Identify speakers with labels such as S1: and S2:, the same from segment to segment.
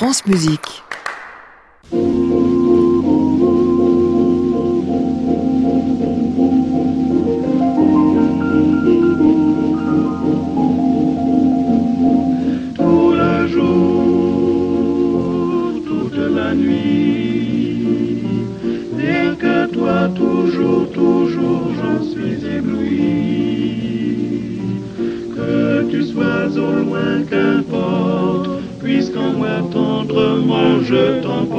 S1: France Musique.
S2: tout le jour, toute la nuit. Rien que toi, toujours, toujours, j'en suis ébloui. Que tu sois au loin, qu'importe, puisqu'en moi je t'emporte,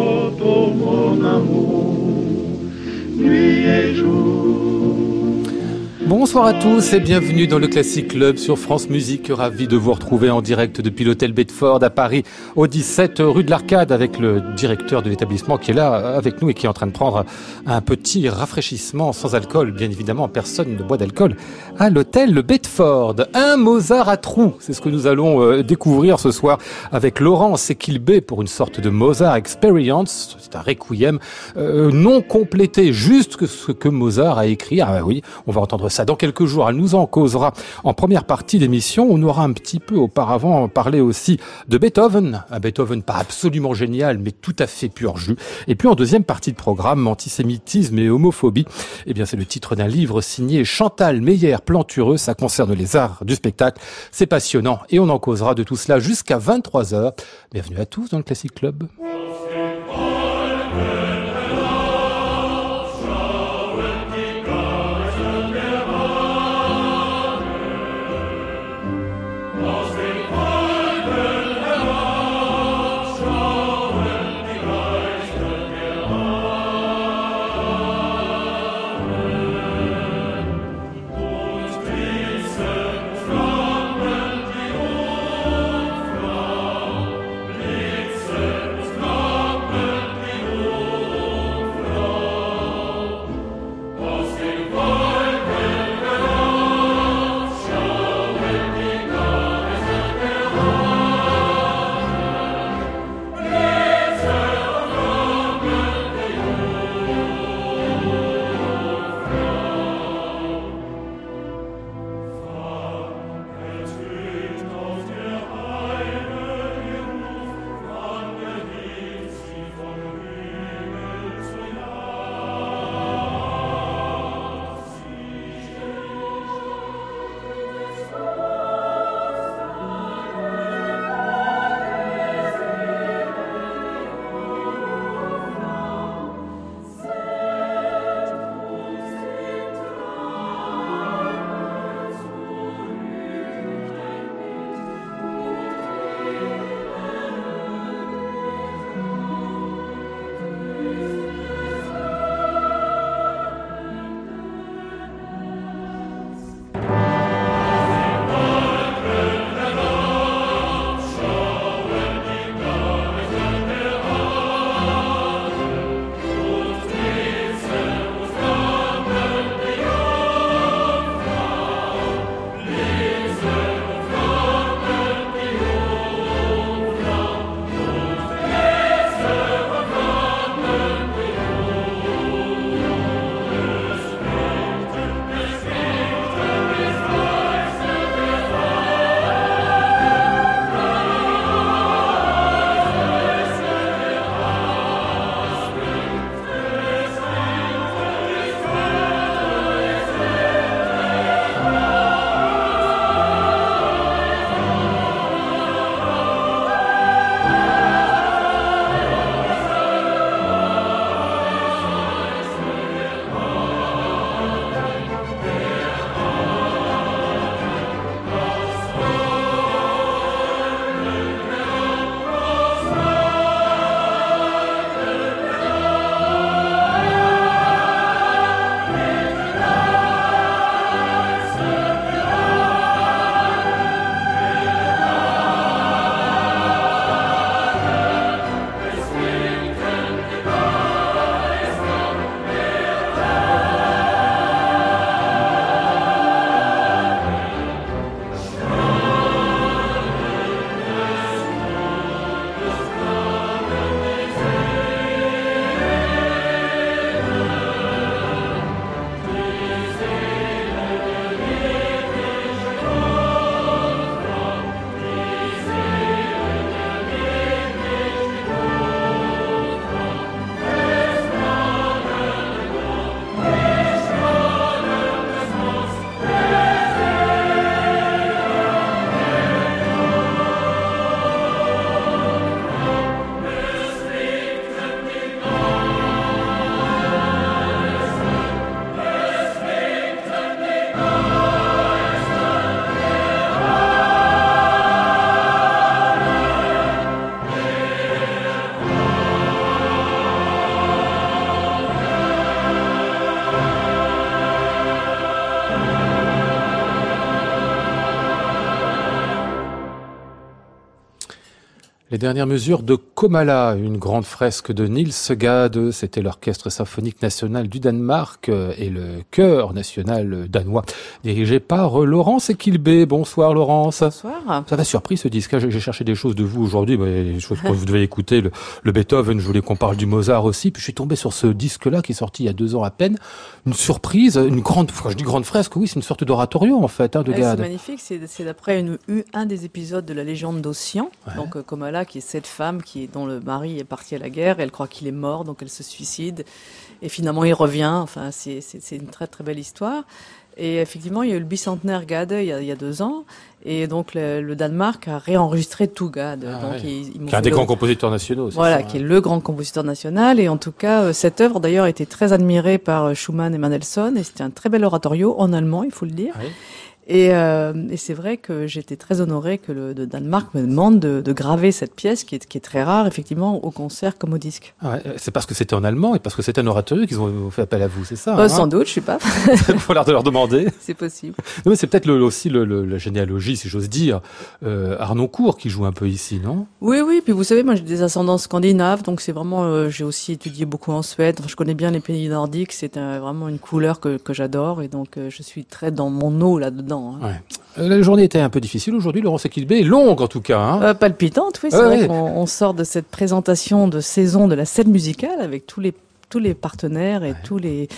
S3: Bonsoir à tous et bienvenue dans le Classic Club sur France Musique. Ravi de vous retrouver en direct depuis l'hôtel Bedford à Paris, au 17 rue de l'Arcade, avec le directeur de l'établissement qui est là avec nous et qui est en train de prendre un petit rafraîchissement sans alcool. Bien évidemment, personne ne boit d'alcool à l'hôtel Bedford. Un Mozart à trous, c'est ce que nous allons euh, découvrir ce soir avec Laurent Sekilbé pour une sorte de Mozart Experience. C'est un requiem euh, non complété, juste ce que Mozart a écrit. Ah bah oui, on va entendre ça dans quelques jours. Elle nous en causera en première partie d'émission. On aura un petit peu auparavant parlé aussi de Beethoven. Un Beethoven pas absolument génial, mais tout à fait pur jus. Et puis en deuxième partie de programme, antisémitisme et homophobie. Eh bien, c'est le titre d'un livre signé Chantal Meyer-Plantureux. Ça concerne les arts du spectacle. C'est passionnant et on en causera de tout cela jusqu'à 23 heures. Bienvenue à tous dans le Classic Club. Les dernières mesures de Komala, une grande fresque de Niels Gade, c'était l'orchestre symphonique national du Danemark euh, et le chœur national danois, dirigé par Laurence Equilbé. Bonsoir Laurence.
S1: Bonsoir.
S3: Ça m'a surpris ce disque. J'ai cherché des choses de vous aujourd'hui, des choses que vous devez écouter, le, Beethoven, je voulais qu'on parle du Mozart aussi. Puis je suis tombé sur ce disque-là qui est sorti il y a deux ans à peine. Une surprise, une grande, je dis grande fresque, oui, c'est une sorte d'oratorio en fait, hein, de Gade.
S1: C'est magnifique, c'est d'après un des épisodes de la légende d'Ossian. Donc euh, Qui est cette femme qui est, dont le mari est parti à la guerre. Elle croit qu'il est mort, donc elle se suicide. Et finalement, il revient. Enfin, c'est une très très belle histoire. Et effectivement, il y a eu le bicentenaire Gade il y a, il y a deux ans. Et donc le, Danemark a réenregistré tout Gade.
S3: Ah donc, qui est un des grands compositeurs nationaux.
S1: Voilà, qui est le grand compositeur national. Et en tout cas, euh, cette œuvre d'ailleurs a été très admirée par euh, Schumann et Mendelssohn. Et c'était un très bel oratorio en allemand, il faut le dire. Et, euh, et c'est vrai que j'étais très honorée que le de Danemark me demande de, de graver cette pièce qui est, qui est, très rare, effectivement, au concert comme au disque.
S3: Ah ouais, c'est parce que c'était en allemand et parce que c'était un orateur qu'ils ont fait appel à vous, c'est ça
S1: bah, hein Sans doute, je suis pas.
S3: Il faut l'air de leur demander.
S1: C'est possible.
S3: mais c'est peut-être le, aussi le, le, la généalogie, si j'ose dire, euh, Arnoncourt qui joue un peu ici, non?
S1: Oui, oui. Puis vous savez, moi j'ai des ascendants scandinaves, donc c'est vraiment. Euh, j'ai aussi étudié beaucoup en Suède. Enfin, je connais bien les pays nordiques. C'est vraiment une couleur que, que j'adore et donc euh, je suis très dans mon eau là-dedans.
S3: Hein. Ouais. Euh, la journée était un peu difficile aujourd'hui, Laurence Equilbé, est longue en tout cas. Hein.
S1: Euh, palpitante, oui. C'est vrai qu'on on sort de cette présentation de saison de la scène musicale avec tous les tous les partenaires et tous les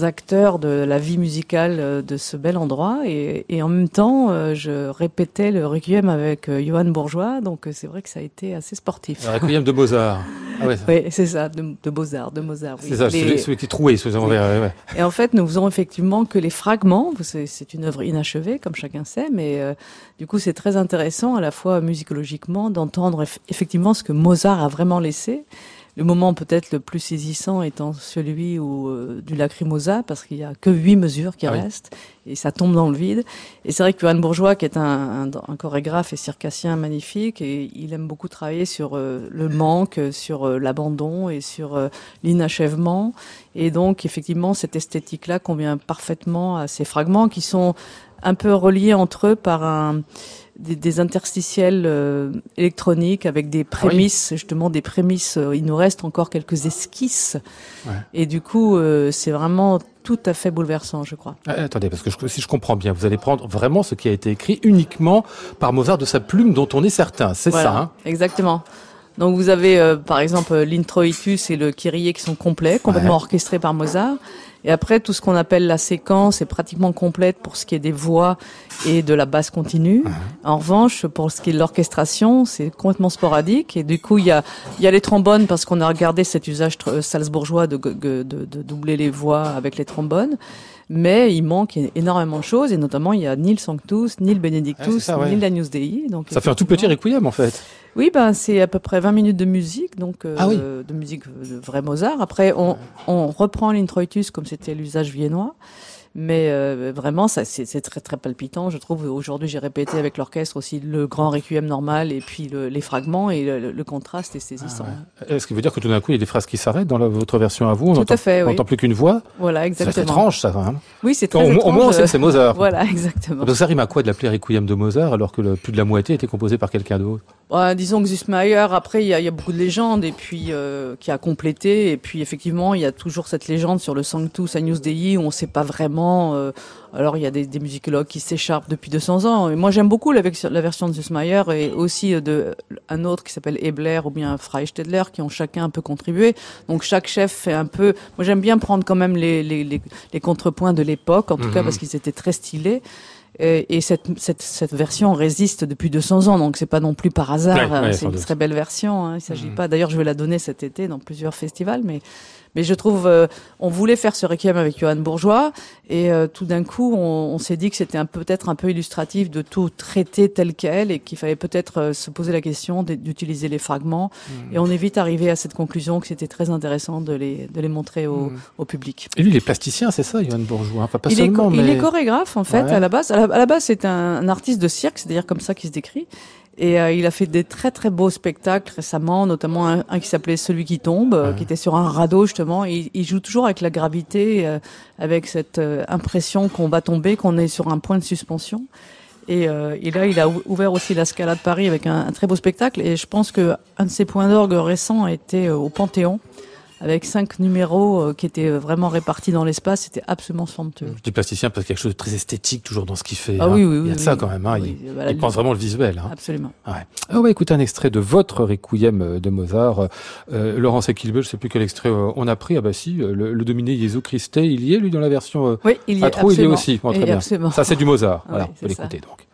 S1: acteurs de la vie musicale euh, de ce bel endroit. Et, et en même temps, euh, je répétais le requiem avec euh, Johan Bourgeois, donc c'est vrai que ça a été assez sportif.
S3: Le requiem de Mozart.
S1: Ah ouais, oui, c'est ça, de, de Beaux-Arts, de Mozart. Oui.
S3: C'est ça, les... celui qui est troué, oui. ouais.
S1: Et en fait, nous faisons effectivement que les fragments, c'est une œuvre inachevée, comme chacun sait, mais euh, du coup, c'est très intéressant, à la fois musicologiquement, d'entendre effectivement ce que Mozart a vraiment laissé le moment peut-être le plus saisissant étant celui où, euh, du lacrymosa, parce qu'il y a que huit mesures qui ah restent, et ça tombe dans le vide. Et c'est vrai que Johan Bourgeois, qui est un, un, un, chorégraphe et circassien magnifique, et il aime beaucoup travailler sur euh, le manque, sur euh, l'abandon et sur l'inachèvement. Et donc, effectivement, cette esthétique-là convient parfaitement à ces fragments qui sont un peu reliés entre eux par un des, des interstitiels euh, électroniques avec des ah prémices, oui. justement des prémices. Euh, il nous reste encore quelques esquisses. Ouais. Et du coup, euh, c'est vraiment tout à fait bouleversant, je crois.
S3: Ah, attendez, parce que je, si je comprends bien, vous allez prendre vraiment ce qui a été écrit uniquement par Mozart de sa plume dont on est certain. C'est
S1: voilà,
S3: ça, hein?
S1: Exactement. Donc vous avez euh, par exemple l'introitus et le kyrie qui sont complets, complètement ouais. orchestrés par Mozart. Et après, tout ce qu'on appelle la séquence est pratiquement complète pour ce qui est des voix et de la basse continue. En revanche, pour ce qui est de l'orchestration, c'est complètement sporadique. Et du coup, il y a, il y a les trombones parce qu'on a regardé cet usage salzbourgeois de, de, de, de doubler les voix avec les trombones mais il manque énormément de choses, et notamment il y a ni le Sanctus, ni le Benedictus, ah, ça, ouais. ni le Agnus Dei. Donc
S3: ça fait un tout petit requiem en fait.
S1: Oui, ben c'est à peu près 20 minutes de musique, donc euh, ah, oui. de musique de vrai Mozart. Après, on, on reprend l'introitus comme c'était l'usage viennois. Mais euh, vraiment, ça, c'est très très palpitant. Je trouve aujourd'hui, j'ai répété avec l'orchestre aussi le grand requiem normal et puis le, les fragments et le, le contraste est saisissant.
S3: Ah ouais. Est-ce qui veut dire que tout d'un coup, il y a des phrases qui s'arrêtent dans la, votre version à vous On
S1: Tout à fait.
S3: On
S1: oui.
S3: n'entend plus qu'une voix?
S1: Voilà, exactement.
S3: C'est étrange, ça. Hein
S1: oui, c'est très
S3: au, moins, on sait que c'est Mozart.
S1: voilà, exactement.
S3: Donc ça rime à quoi de l'appeler requiem de Mozart alors que le, plus de la moitié était composée par quelqu'un d'autre?
S1: Ouais, disons que Zussmayer, après, il y, y a beaucoup de légendes et puis euh, qui a complété. Et puis effectivement, il y a toujours cette légende sur le Sanctus Agnus Dei où on ne sait pas vraiment. Euh, alors il y a des, des musicologues qui s'écharpent depuis 200 ans. Et moi, j'aime beaucoup la, la, version de Zussmayer et aussi de un autre qui s'appelle Ebler ou bien Freistedler qui ont chacun un peu contribué. Donc chaque chef fait un peu. Moi, j'aime bien prendre quand même les, les, les, les contrepoints de l'époque, en tout cas parce qu'ils étaient très stylés. Et cette, cette, cette, version résiste depuis 200 ans, donc c'est pas non plus par hasard. Ouais, ouais, c'est une doute. très belle version. Hein. Il s'agit mmh. pas. D'ailleurs, je vais la donner cet été dans plusieurs festivals, mais mais je trouve, euh, on voulait faire ce requiem avec Johan Bourgeois, et euh, tout d'un coup, on, on s'est dit que c'était peut-être un peu illustratif de tout traiter tel quel, et qu'il fallait peut-être euh, se poser la question d'utiliser les fragments. Mmh. Et on est vite arrivé à cette conclusion que c'était très intéressant de les, de les montrer au, mmh. au, public.
S3: Et lui, il est plasticien, c'est ça, Johan Bourgeois? Enfin, pas
S1: il
S3: seulement,
S1: est,
S3: mais...
S1: Il est chorégraphe, en fait, ouais. à la base. À la, à la base, c'est un, un, artiste de cirque, c'est d'ailleurs comme ça qu'il se décrit. Et euh, il a fait des très très beaux spectacles récemment, notamment un, un qui s'appelait Celui qui tombe, euh, qui était sur un radeau justement. Et il joue toujours avec la gravité, euh, avec cette euh, impression qu'on va tomber, qu'on est sur un point de suspension. Et, euh, et, là, il a ouvert aussi la Scala de Paris avec un, un, très beau spectacle. Et je pense que un de ses points d'orgue récents était euh, au Panthéon avec cinq numéros euh, qui étaient vraiment répartis dans l'espace. C'était absolument somptueux.
S3: Je dis plasticien parce qu'il y a quelque chose de très esthétique toujours dans ce qu'il fait.
S1: Ah hein. oui, oui,
S3: il y a
S1: oui,
S3: ça
S1: oui.
S3: quand même. Hein.
S1: Oui,
S3: il,
S1: voilà,
S3: il pense vraiment le visuel. Hein.
S1: Absolument.
S3: Ouais. Ah, on va écouter un extrait de votre Requiem de Mozart. Euh, Laurence Equilbe, je sais plus quel extrait euh, on a pris. Ah bah si, le, le Dominé Jésus Christe, il y est lui dans la version. Euh,
S1: oui, il y est.
S3: à trop, il y est aussi. Bon, très bien.
S1: absolument.
S3: Ça c'est du Mozart.
S1: Ouais,
S3: voilà, on peut l'écouter donc.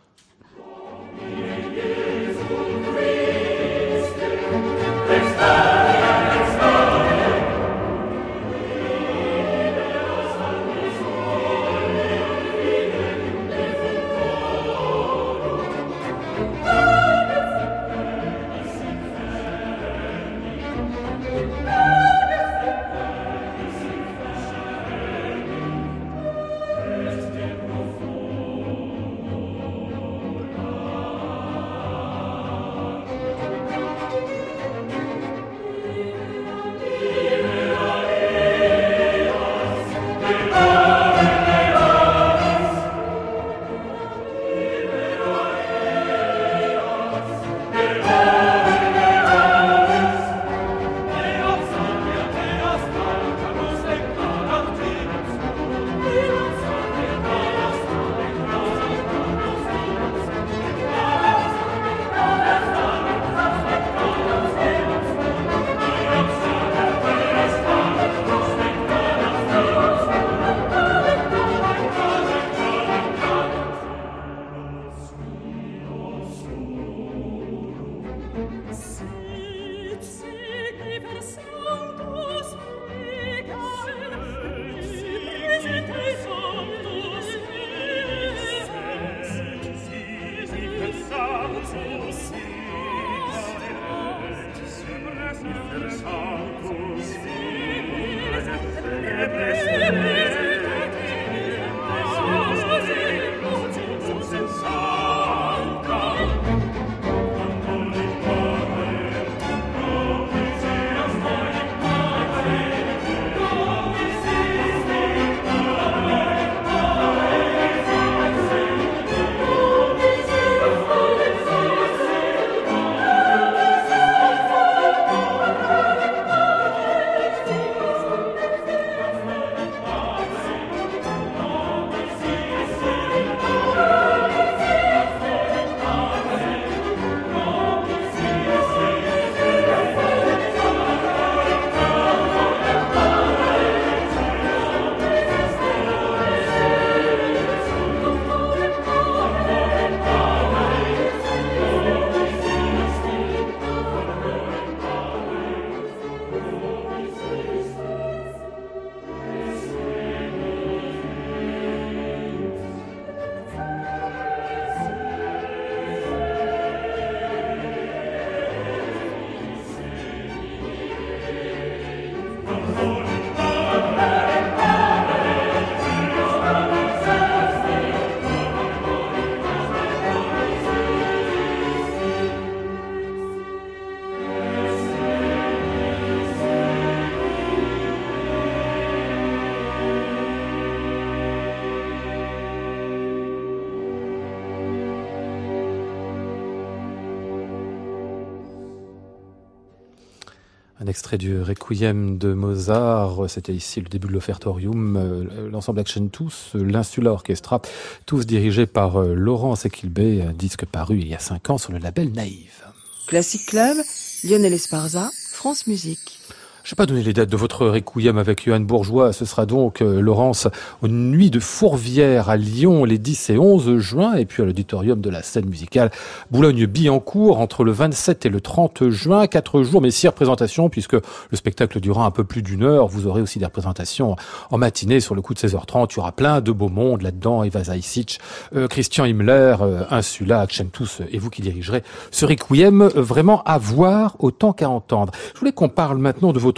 S4: Un extrait du Requiem de Mozart, c'était ici le début de l'offertorium, euh, l'ensemble Action Tous, l'Insula Orchestra, tous dirigés par euh, Laurent Sequilbé, un disque paru il y a cinq ans sur le label Naïve.
S5: Classic Club, Lionel Esparza, France Musique.
S3: Je vais pas donner les dates de votre requiem avec Johan Bourgeois. Ce sera donc, euh, Laurence, aux Nuits de Fourvière à Lyon les 10 et 11 juin, et puis à l'auditorium de la scène musicale Boulogne-Billancourt entre le 27 et le 30 juin. Quatre jours, mais six représentations, puisque le spectacle durera un peu plus d'une heure. Vous aurez aussi des représentations en matinée sur le coup de 16h30. Il y aura plein de beaux mondes là-dedans. Eva Zaicic, euh, Christian Himmler, euh, Insula, Accentus, et vous qui dirigerez ce requiem, vraiment à voir autant qu'à entendre. Je voulais qu'on parle maintenant de votre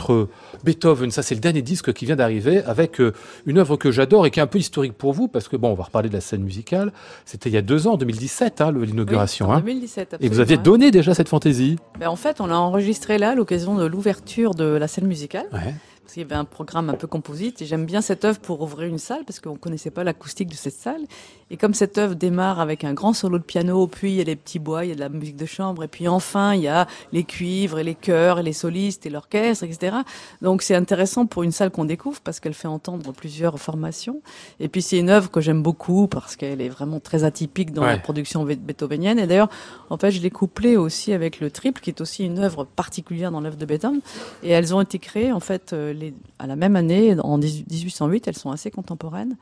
S3: Beethoven. Ça, c'est le dernier disque qui vient d'arriver avec euh, une œuvre que j'adore et qui est un peu historique pour vous parce que bon, on va reparler de la scène musicale. C'était il y a deux ans, 2017, hein, l'inauguration.
S1: Oui, en
S3: hein.
S1: 2017,
S3: Et vous aviez donné déjà cette fantaisie.
S1: Ben, en fait, on l'a enregistré là à l'occasion de l'ouverture de la scène musicale.
S3: Ouais.
S1: Il y avait un programme un peu composite et j'aime bien cette œuvre pour ouvrir une salle parce qu'on connaissait pas l'acoustique de cette salle. Et comme cette œuvre démarre avec un grand solo de piano, puis il y a les petits bois, il y a de la musique de chambre, et puis enfin il y a les cuivres et les chœurs et les solistes et l'orchestre, etc. Donc c'est intéressant pour une salle qu'on découvre parce qu'elle fait entendre plusieurs formations. Et puis c'est une œuvre que j'aime beaucoup parce qu'elle est vraiment très atypique dans la production beethovenienne. Et d'ailleurs, en fait, je l'ai couplée aussi avec le triple, qui est aussi une œuvre particulière dans l'œuvre de Beethoven. Et elles ont été créées en fait euh, les, à la même année, en 1808. Elles sont assez contemporaines.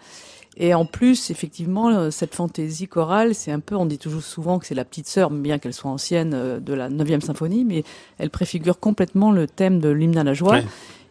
S1: Et en plus, effectivement, euh, cette fantaisie chorale, c'est un peu, on dit toujours souvent que c'est la petite sœur, bien qu'elle soit ancienne, euh, de la 9e symphonie, mais elle préfigure complètement le thème de l'hymne à la joie.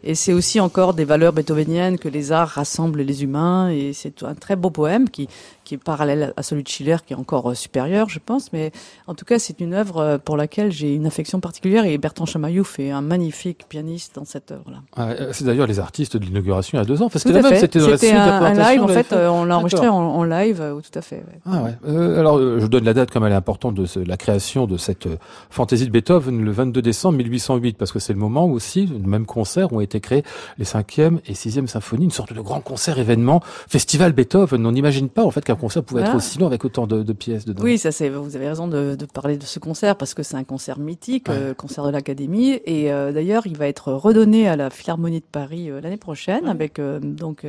S1: Et c'est aussi encore des valeurs beethoveniennes que les arts rassemblent les humains. Et c'est un très beau poème qui, qui est parallèle à celui de Schiller, qui est encore euh, supérieur, je pense. Mais en tout cas, c'est une œuvre euh, pour laquelle j'ai une affection particulière. Et Bertrand Chamaillou fait un magnifique pianiste dans cette œuvre-là.
S3: Euh, c'est d'ailleurs les artistes de l'inauguration il y a deux ans.
S1: C'était même, c'était un, un, live. En fait, on l'a enregistré en, live, tout à fait.
S3: Ah ouais. alors, je donne la date comme elle est importante de la création de cette fantaisie de Beethoven le 22 décembre 1808, parce que c'est le moment où aussi, le même concert, ont été créés les cinquième et sixième symphonies, une sorte de grand concert événement, festival Beethoven. On n'imagine pas en fait qu'un concert pouvait être aussi long avec autant de, pièces dedans.
S1: Oui, ça c'est. Vous avez raison de, parler de ce concert parce que c'est un concert mythique, euh, concert de l'Académie, et euh, d'ailleurs il va être redonné à la Philharmonie de Paris euh, l'année prochaine avec donc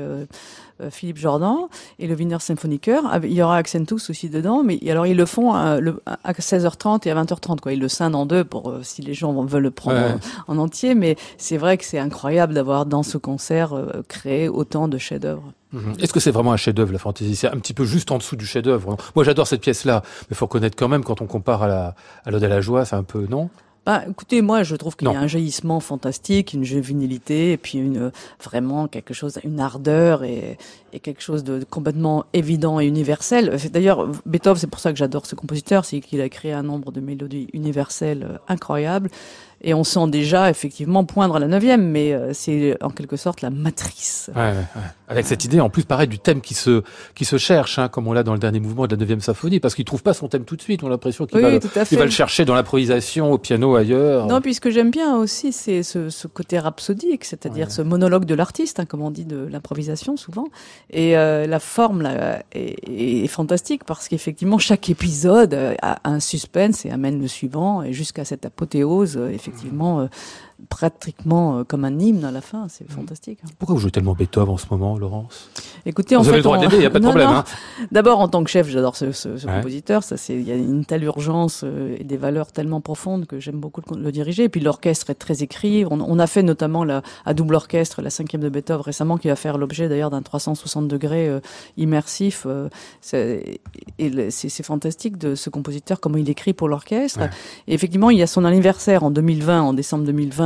S1: Philippe Jordan et le Wiener Symphoniker. Il y aura Accentus aussi dedans, mais alors ils le font à, 16h30 et à 20h30 quoi. Ils le scindent en deux pour si les gens veulent le prendre en, entier, mais c'est vrai que c'est incroyable d'avoir dans ce concert créé autant de chefs-d'œuvre.
S3: Mhm. Est-ce que c'est vraiment un chef-d'œuvre la fantaisie C'est un petit peu juste en dessous du chef-d'œuvre. Moi, j'adore cette pièce-là, mais faut reconnaître quand même quand on compare à la à l'Ode à la joie, c'est un peu non?
S1: Bah, écoutez, moi, je trouve qu'il y a un jaillissement fantastique, une juvénilité, et puis une vraiment quelque chose, une ardeur et, et quelque chose de complètement évident et universel. D'ailleurs, Beethoven, c'est pour ça que j'adore ce compositeur, c'est qu'il a créé un nombre de mélodies universelles euh, incroyables. Et on sent déjà effectivement poindre à la neuvième, mais euh, c'est en quelque sorte la matrice.
S3: Ouais, ouais, Avec cette idée, en plus, pareil, du thème qui se qui se cherche, hein, comme on l'a dans le dernier mouvement de la neuvième symphonie, parce qu'il trouve pas son thème tout de suite. On a l'impression qu'il va, va, le chercher dans l'improvisation, au piano, ailleurs.
S1: Non, puis ce que j'aime bien aussi, c'est ce, ce, côté rhapsodique, c'est-à-dire ce monologue de l'artiste, hein, comme on dit de l'improvisation souvent. Et euh, la forme là, est, est fantastique parce qu'effectivement, chaque épisode a un suspense et amène le suivant, et jusqu'à cette apothéose effectivement euh, pratiquement euh, comme un hymne à la fin. C'est fantastique. Hein.
S3: Pourquoi vous jouez tellement Beethoven en ce moment, Laurence?
S1: Écoutez, en
S3: vous
S1: avez
S3: le droit d'aimer, il n'y a pas de problème. Hein.
S1: D'abord, en tant que chef, j'adore ce, ce, ce compositeur. Ça, c'est il y a une telle urgence euh, et des valeurs tellement profondes que j'aime beaucoup le, diriger. Et puis l'orchestre est très écrit. On, on, a fait notamment la, à double orchestre la cinquième de Beethoven récemment, qui va faire l'objet d'ailleurs d'un 360 degrés euh, immersif. Euh, et c'est fantastique de ce compositeur comment il écrit pour l'orchestre. Et effectivement, il y a son anniversaire en 2020, en décembre 2020.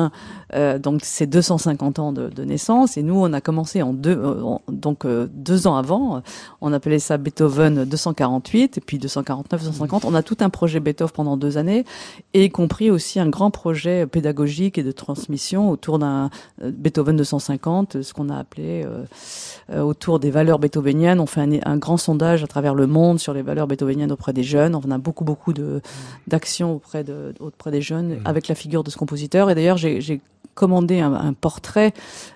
S1: Euh, donc c'est 250 ans de, de, naissance. Et nous, on a commencé en deux, euh, donc euh, deux ans avant. On appelait ça Beethoven 248 et puis 249, 250. On a tout un projet Beethoven pendant deux années, et y compris aussi un grand projet pédagogique et de transmission autour d'un Beethoven 250, ce qu'on a appelé autour des valeurs beethoveniennes. On fait un, un, grand sondage à travers le monde sur les valeurs beethoveniennes auprès des jeunes. On a beaucoup beaucoup de d'actions auprès de auprès des jeunes mmh. avec la figure de ce compositeur. Et d'ailleurs, j'ai commandé un, un portrait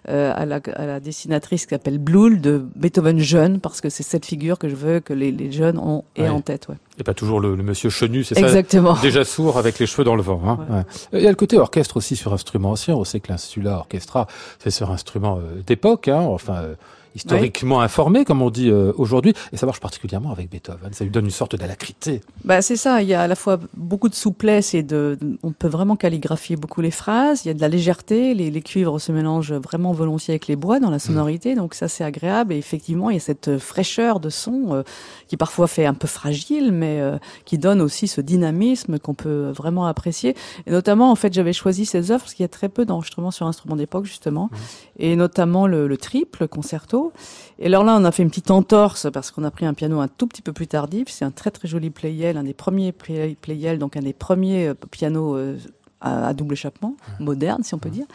S1: euh, à, la, à, la, dessinatrice qui s'appelle Bloul de Beethoven jeune parce que c'est cette figure que je veux que les, les jeunes ont aient en tête. Ouais.
S3: Et pas toujours le, le monsieur chenu, c'est
S1: ça? Exactement.
S3: Déjà sourd avec les cheveux dans le vent. Hein. Ouais. Il y a le côté orchestre aussi sur instrument ancien. On sait que l'insula orchestra, c'est sur instrument euh, d'époque. Hein, enfin. Euh, historiquement oui. informé, comme on dit euh, aujourd'hui, et ça marche particulièrement avec Beethoven. Ça lui donne une sorte d'alacrité.
S1: Bah c'est ça. Il y a à la fois beaucoup de souplesse et de, on peut vraiment calligraphier beaucoup les phrases. Il y a de la légèreté. Les, les cuivres se mélangent vraiment volontiers avec les bois dans la sonorité, mmh. donc ça c'est agréable. Et effectivement, il y a cette fraîcheur de son euh, qui parfois fait un peu fragile, mais euh, qui donne aussi ce dynamisme qu'on peut vraiment apprécier. Et notamment, en fait, j'avais choisi ces œuvres parce qu'il y a très peu d'enregistrements sur instruments d'époque justement, mmh. et notamment le, le triple concerto et alors là, on a fait une petite entorse parce qu'on a pris un piano un tout petit peu plus tardif. C'est un très très joli Pleyel, un des premiers Pleyel, donc un des premiers euh, pianos euh,
S6: à, double échappement, moderne si on peut dire.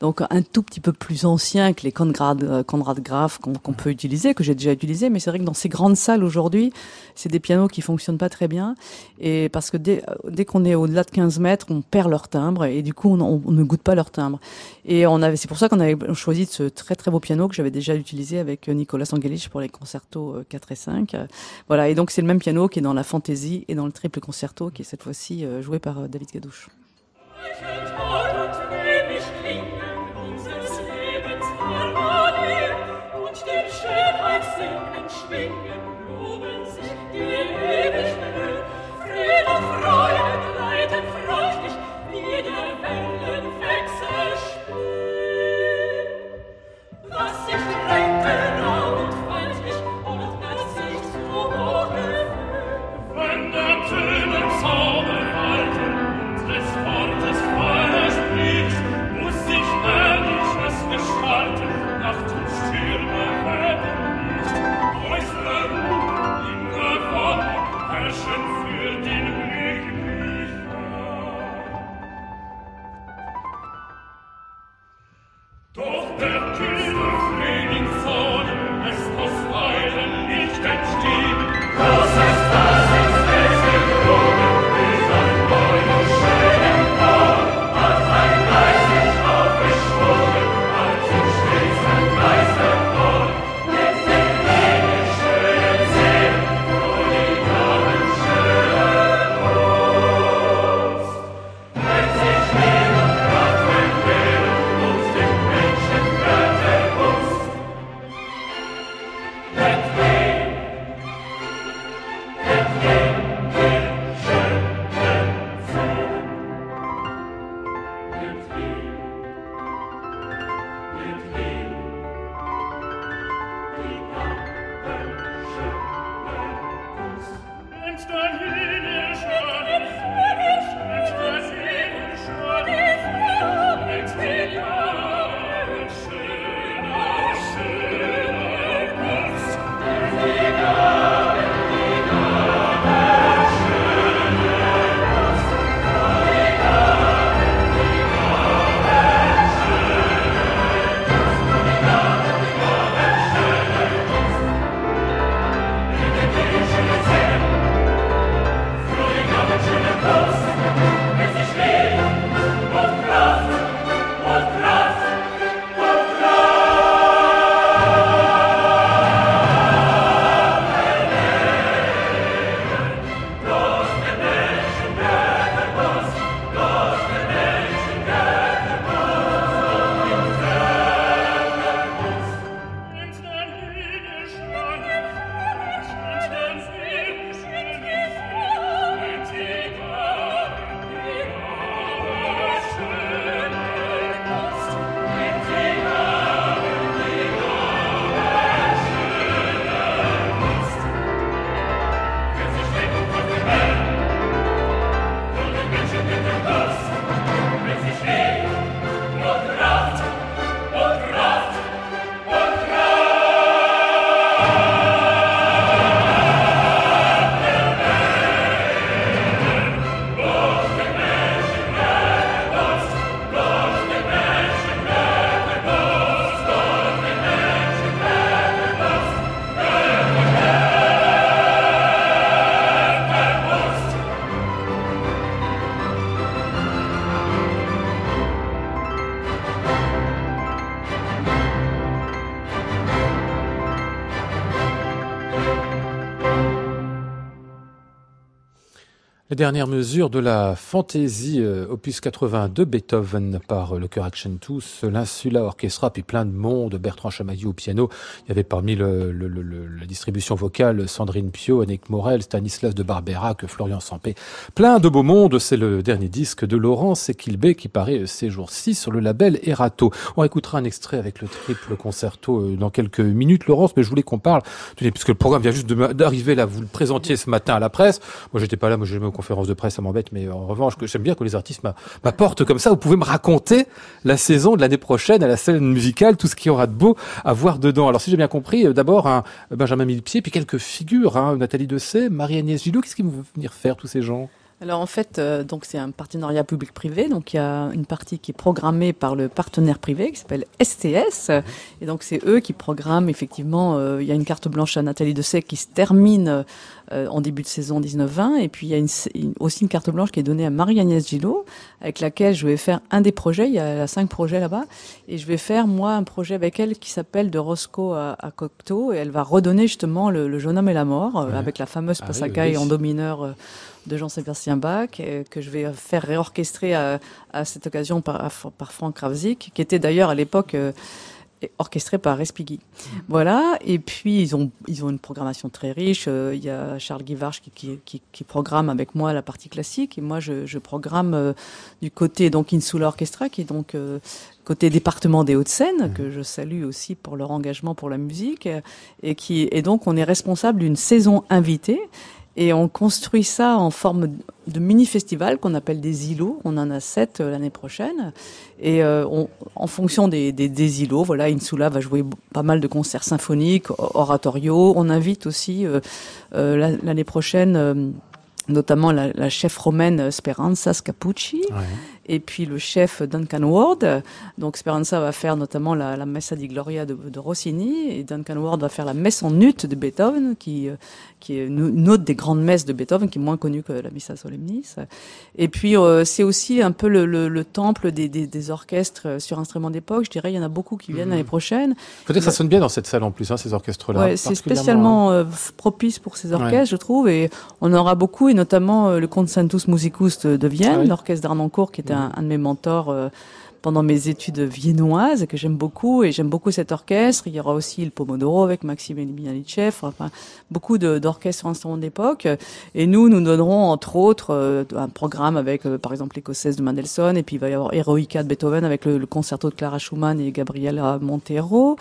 S6: Donc un tout petit peu plus ancien que les Conrad, euh, Conrad Graf qu'on peut utiliser, que j'ai déjà utilisé, mais c'est vrai que dans ces grandes salles aujourd'hui, c'est des pianos qui fonctionnent pas très bien, et parce que dès, dès qu'on est au-delà de 15 mètres, on perd leur timbre, et du coup on, on ne goûte pas leur timbre. Et on avait, c'est pour ça qu'on avait choisi de ce très très beau piano que j'avais déjà utilisé avec Nicolas Angelich pour les concertos 4 et 5. Voilà, et donc c'est le même piano qui est dans la fantaisie et dans le triple concerto qui est cette fois-ci joué par David Gadouche. Schönheit singen, schwingen.
S3: Dernière mesure de la fantaisie euh, opus 80 de Beethoven par le chœur Action Tous, l'Insula Orchestra, puis plein de monde, Bertrand Chamaillou au piano. Il y avait parmi le, la distribution vocale Sandrine Pio, Annick Morel, Stanislas de Barberac, Florian Sampé. Plein de beaux mondes. C'est le dernier disque de Laurence Equilbé qui paraît ces jours-ci sur le label Erato. On écoutera un extrait avec le triple concerto euh, dans quelques minutes, Laurence, mais je voulais qu'on parle, puisque le programme vient juste d'arriver là, vous le présentiez ce matin à la presse. Moi, j'étais pas là, moi, j'ai au de presse, ça m'embête, mais en revanche, j'aime bien que les artistes m'apportent comme ça. Vous pouvez me raconter la saison de l'année prochaine à la scène musicale, tout ce qu'il y aura de beau à voir dedans. Alors, si j'ai bien compris, euh, d'abord un Benjamin Millepied, puis quelques figures, hein, Nathalie Dessay, Marie-Agnès Gillot, qu'est-ce qu'ils vont venir faire tous ces gens?
S1: Alors en fait, euh, donc c'est un partenariat public-privé. Donc il y a une partie qui est programmée par le partenaire privé qui s'appelle STS, et donc c'est eux qui programment effectivement. Euh, il y a une carte blanche à Nathalie Dessay qui se termine euh, en début de saison 19-20, et puis il y a une, aussi une carte blanche qui est donnée à Marie-Agnès Gillot, avec laquelle je vais faire un des projets. Il y a cinq projets là-bas, et je vais faire moi un projet avec elle qui s'appelle De Roscoe à, à, Cocteau, et elle va redonner justement le, le jeune homme et la mort avec la fameuse ah, en do mineur de Jean-Sébastien Bach, euh, que je vais faire réorchestrer à, cette occasion par, par Franck Kravzik, qui était d'ailleurs à l'époque euh, orchestré par Respighi. Mm. Voilà, et puis ils ont, ils ont une programmation très riche. Euh, il y a Charles Guivarch qui, qui, qui, programme avec moi la partie classique, et moi je, je programme du côté donc Insula Orchestra, qui est donc côté département des Hauts-de-Seine, mm. que je salue aussi pour leur engagement pour la musique, et qui et donc on est responsable d'une saison invitée et on construit ça en forme de mini-festival qu'on appelle des îlots. On en a sept euh, l'année prochaine. Et euh, en fonction des, des, îlots, voilà, Insula va jouer pas mal de concerts symphoniques, oratoriaux. On invite aussi euh, l'année prochaine notamment la, chef romaine Speranza Scapucci. Et puis le chef Duncan Ward. Donc Speranza va faire notamment la, la Messa di Gloria de, de, Rossini et Duncan Ward va faire la messe en ut de Beethoven, qui, euh, qui est une autre des grandes messes de Beethoven, qui est moins connue que la Missa Solemnis. Et puis euh, c'est aussi un peu le, le, le temple des, des, des, orchestres sur instruments d'époque. Je dirais il y en a beaucoup qui viennent l'année mhm. prochaine.
S3: Peut-être que ça sonne bien dans cette salle en plus, hein, ces orchestres-là.
S1: Ouais, c'est spécialement euh, propice pour ces orchestres, je trouve, et on aura beaucoup, et notamment le Concertus Musicus de, de Vienne, ah l'orchestre d'Arnoncourt, qui était un, de mes mentors euh, pendant mes études viennoises que j'aime beaucoup et j'aime beaucoup cet orchestre. Il y aura aussi le Pomodoro avec Maxime Eliminalitchev, enfin beaucoup d'orchestres en instruments d'époque. Et nous, nous donnerons entre autres euh, un programme avec euh, par exemple l'écossaise de Mendelssohn et puis il va y avoir Eroica de Beethoven avec le, concerto de Clara Schumann et Gabriela Montero.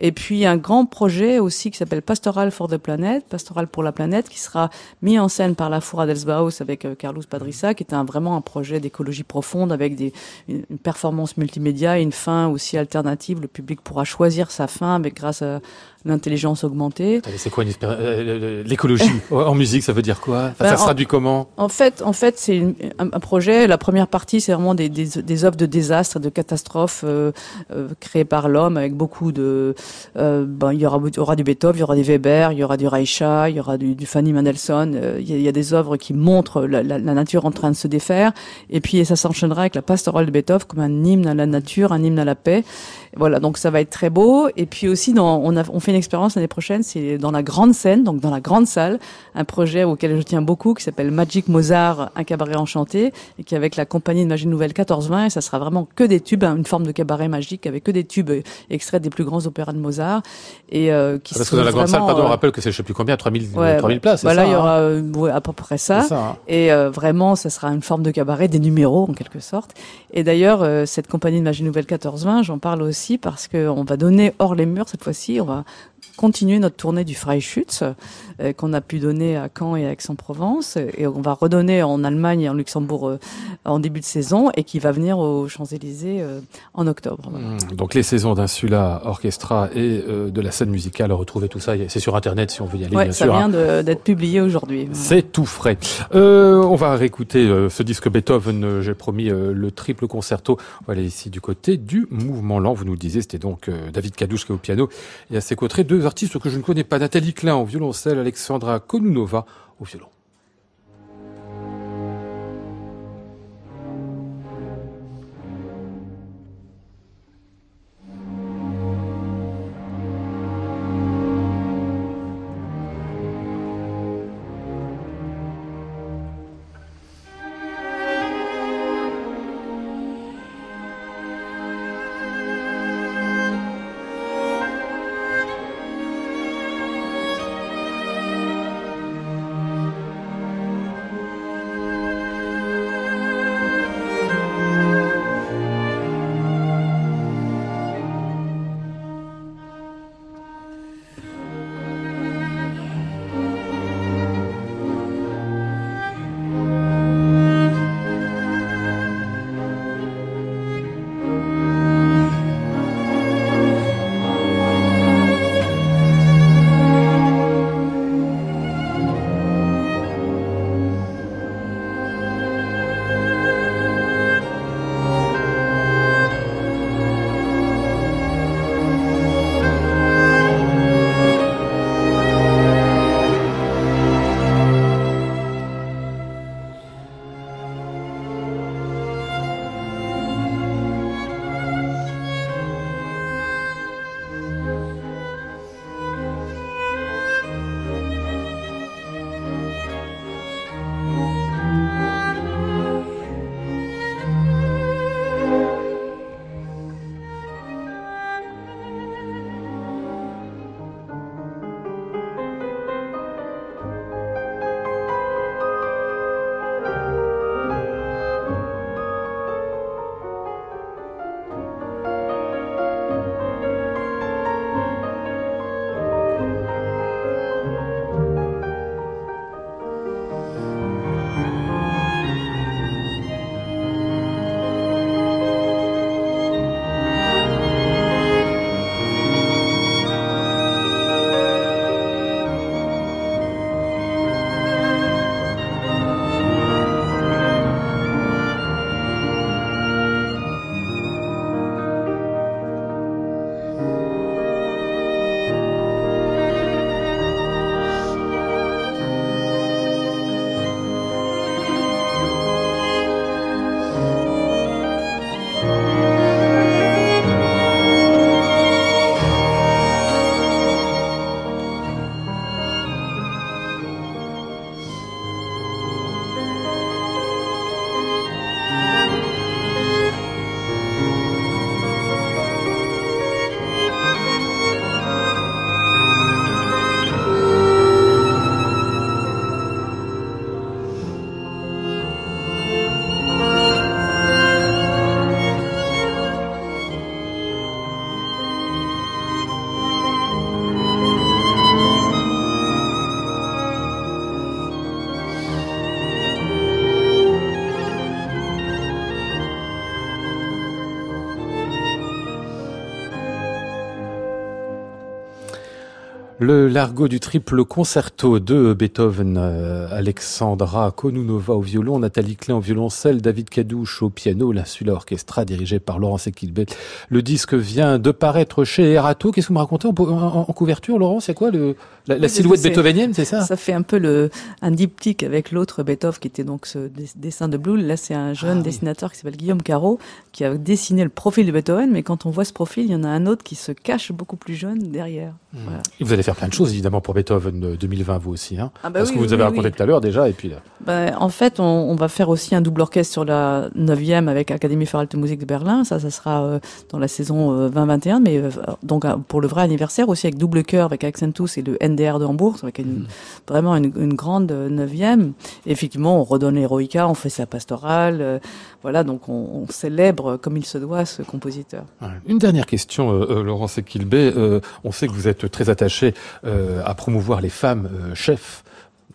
S1: Et puis un grand projet aussi qui s'appelle Pastoral for the Planet, Pastoral pour la planète, qui sera mis en scène par la Foura d'Elsbaus avec euh, Carlos Padrissa, qui est un, vraiment un projet d'écologie profonde avec des, une performance multimédia une fin aussi alternative. Le public pourra choisir sa fin avec grâce à l'intelligence augmentée.
S3: C'est quoi euh, l'écologie en musique Ça veut dire quoi? Ça ben, se traduit comment?
S1: En fait, en fait, c'est un, projet. La première partie, c'est vraiment des, des, des, œuvres de désastres, de catastrophes euh, euh, créées par l'homme, avec beaucoup de. Euh, ben, il y aura, il y aura du Beethoven, il y aura du Weber, il y aura du Reicha, il y aura du, du Fanny Mendelssohn. Il, y a, il, y a, des œuvres qui montrent la, la, la, nature en train de se défaire. Et puis, ça s'enchaînera avec la pastorale de Beethoven comme un hymne à la nature, un hymne à la paix. Voilà, donc ça va être très beau. Et puis aussi, dans, on, a, on fait une expérience l'année prochaine, c'est dans la grande scène, donc dans la grande salle, un projet auquel je tiens beaucoup qui s'appelle Magic Mozart, un cabaret enchanté, et qui est avec la compagnie de Magie Nouvelle 1420, et ça sera vraiment que des tubes, hein, une forme de cabaret magique avec que des tubes extraits des plus grands opéras de Mozart.
S3: Et euh, qui Parce que dans la grande salle, pardon, on euh, rappelle que c'est je sais plus combien, 3000, 3000 places.
S1: Voilà, il y aura hein euh, à peu près ça. ça hein. Et euh, vraiment, ça sera une forme de cabaret, des numéros en quelque sorte. Et d'ailleurs, cette compagnie de Magie Nouvelle 1420, j'en parle aussi parce que on va donner hors les murs cette fois-ci. On va continuer notre tournée du Freischütz euh, qu'on a pu donner à Caen et à Aix-en-Provence et on va redonner en Allemagne et en Luxembourg euh, en début de saison et qui va venir aux Champs-Élysées euh, en octobre.
S3: Mmh. Donc les saisons d'Insula Orchestra et de la scène musicale, retrouver tout ça, c'est sur internet si on veut y aller.
S1: Ouais, ça vient hein. d'être publié aujourd'hui.
S3: C'est tout frais. on va réécouter ce disque Beethoven, j'ai promis le triple concerto. Voilà ici du côté du mouvement lent. Vous nous le disiez, c'était donc David Kadouche qui est au piano et à ses côtés deux artistes que je ne connais pas. Nathalie Klein au violoncelle, Alexandra Konunova au violon. Le largo du triple concerto de Beethoven, euh, Alexandra Konunova au violon, Nathalie Klein au violoncelle, David Cadouche au piano, l'Insula Orchestra dirigé par Laurence Equilbet. Le disque vient de paraître chez Erato. Qu'est-ce que vous me racontez en, couverture, Laurence? C'est quoi le, la, silhouette beethovenienne, c'est ça?
S1: Ça fait un peu le, un diptyque avec l'autre Beethoven qui était donc ce dessin de Blue. Là, c'est un jeune ah dessinateur qui s'appelle Guillaume Caro qui a dessiné le profil de Beethoven, mais quand on voit ce profil, il y en a un autre qui se cache beaucoup plus jeune derrière.
S3: Vous allez faire plein de choses évidemment pour Beethoven 2020 vous aussi, hein ah bah Parce que vous avez raconté tout à l'heure déjà et puis là.
S1: Bah, en fait, on, on, va faire aussi un double orchestre sur la 9e avec Académie Feralte Musique de Berlin. Ça, ça sera euh, dans la saison 2021, euh, mais euh, donc pour le vrai anniversaire aussi avec double chœur avec Accentus et le NDR de Hambourg, avec une, hmm. vraiment une, une, grande 9e. effectivement, on redonne l'héroïca, on fait sa pastorale, voilà, donc on, célèbre comme il se doit ce compositeur.
S3: Une dernière question, Laurence Equilbé. on sait que vous êtes très attaché euh, à promouvoir les femmes euh, chefs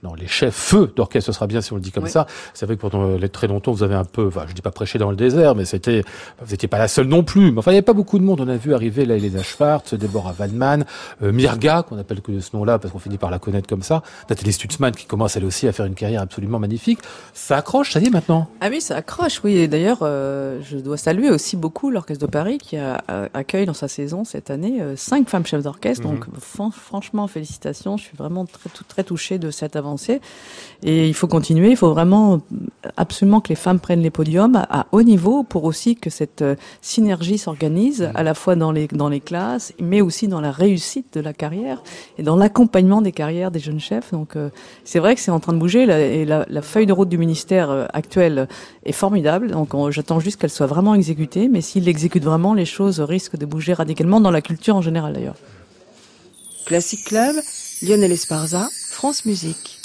S3: non, les chefs feux d'orchestre, ce sera bien si on le dit comme ça. C'est vrai que pendant très longtemps, vous avez un peu, enfin, je dis pas prêché dans le désert, mais c'était, vous n'étiez pas la seule non plus. Mais enfin, il n'y avait pas beaucoup de monde. On a vu arriver là Elena Schwartz, Deborah Waldman, euh, Mirga, qu'on appelle que ce nom-là parce qu'on finit par la connaître comme ça. Nathalie Stutzmann qui commence elle aussi à faire une carrière absolument magnifique. Ça accroche, ça y est maintenant.
S1: Ah oui, ça accroche, oui. Et d'ailleurs, euh, je dois saluer aussi beaucoup l'Orchestre de Paris qui a, accueille dans sa saison cette année euh, cinq femmes chefs d'orchestre. Mhm. Donc, franchement, félicitations. Je suis vraiment très, très touchée de cette avancée et il faut continuer, il faut vraiment absolument que les femmes prennent les podiums à, haut niveau pour aussi que cette euh, synergie s'organise mmh. à la fois dans les, dans les classes, mais aussi dans la réussite de la carrière et dans l'accompagnement des carrières des jeunes chefs. Donc euh, c'est vrai que c'est en train de bouger et la, la, feuille de route du ministère euh, actuel est formidable. Donc j'attends juste qu'elle soit vraiment exécutée, mais s'il l'exécute vraiment, les choses risquent de bouger radicalement dans la culture en général d'ailleurs.
S5: Classic Club, Lionel Esparza, France Musique.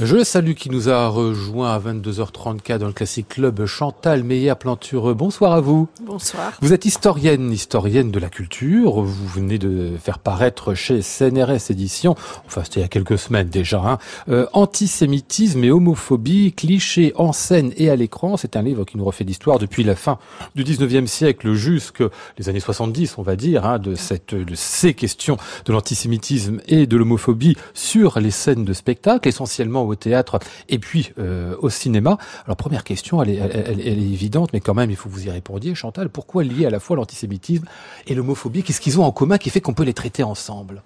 S3: Je le salue qui nous a rejoint à 22h34 dans le Classic Club, Chantal Meyer-Plantureux. Bonsoir à vous.
S1: Bonsoir.
S3: Vous êtes historienne, historienne de la culture. Vous venez de faire paraître chez CNRS Éditions, enfin c'était il y a quelques semaines déjà, hein, euh, Antisémitisme et homophobie, clichés en scène et à l'écran. C'est un livre qui nous refait l'histoire depuis la fin du 19e siècle jusque les années 70, on va dire, hein, de, cette, de ces questions de l'antisémitisme et de l'homophobie sur les scènes de spectacle, essentiellement au théâtre et puis euh, au cinéma. Alors première question, est, elle, est, évidente, mais quand même il faut que vous y répondiez, Chantal. Pourquoi lier à la fois l'antisémitisme et l'homophobie? Qu'est-ce qu'ils ont en commun qui fait qu'on peut les traiter ensemble?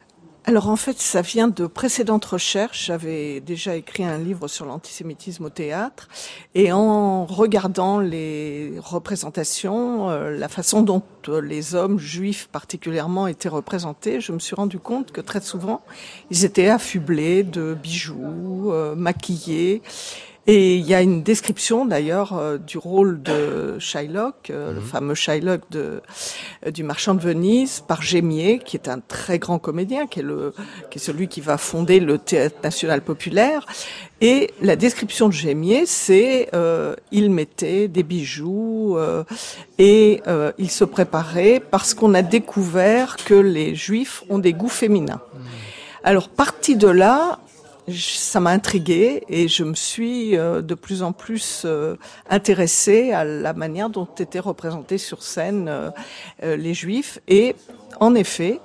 S7: Alors en fait, ça vient de précédentes recherches. J'avais déjà écrit un livre sur l'antisémitisme au théâtre, et en regardant les représentations, euh, la façon dont euh, les hommes juifs particulièrement étaient représentés, je me suis rendu compte que très souvent, ils étaient affublés de bijoux, euh, maquillés, et il y a une description d'ailleurs euh, du rôle de Shylock, euh, le mhm. fameux Shylock de, euh, du Marchand de Venise, par Gémier, qui est un très grand comédien, qui est, le, qui est celui qui va fonder le Théâtre national populaire. Et la description de Gémier, c'est il mettait des bijoux et il se préparait parce qu'on a découvert que les Juifs ont des goûts féminins. Mhm. Alors, parti de là, ça m'a intriguée et je me suis euh, de plus en plus euh, intéressée à la manière dont étaient représentés sur scène euh, les Juifs. Et en effet,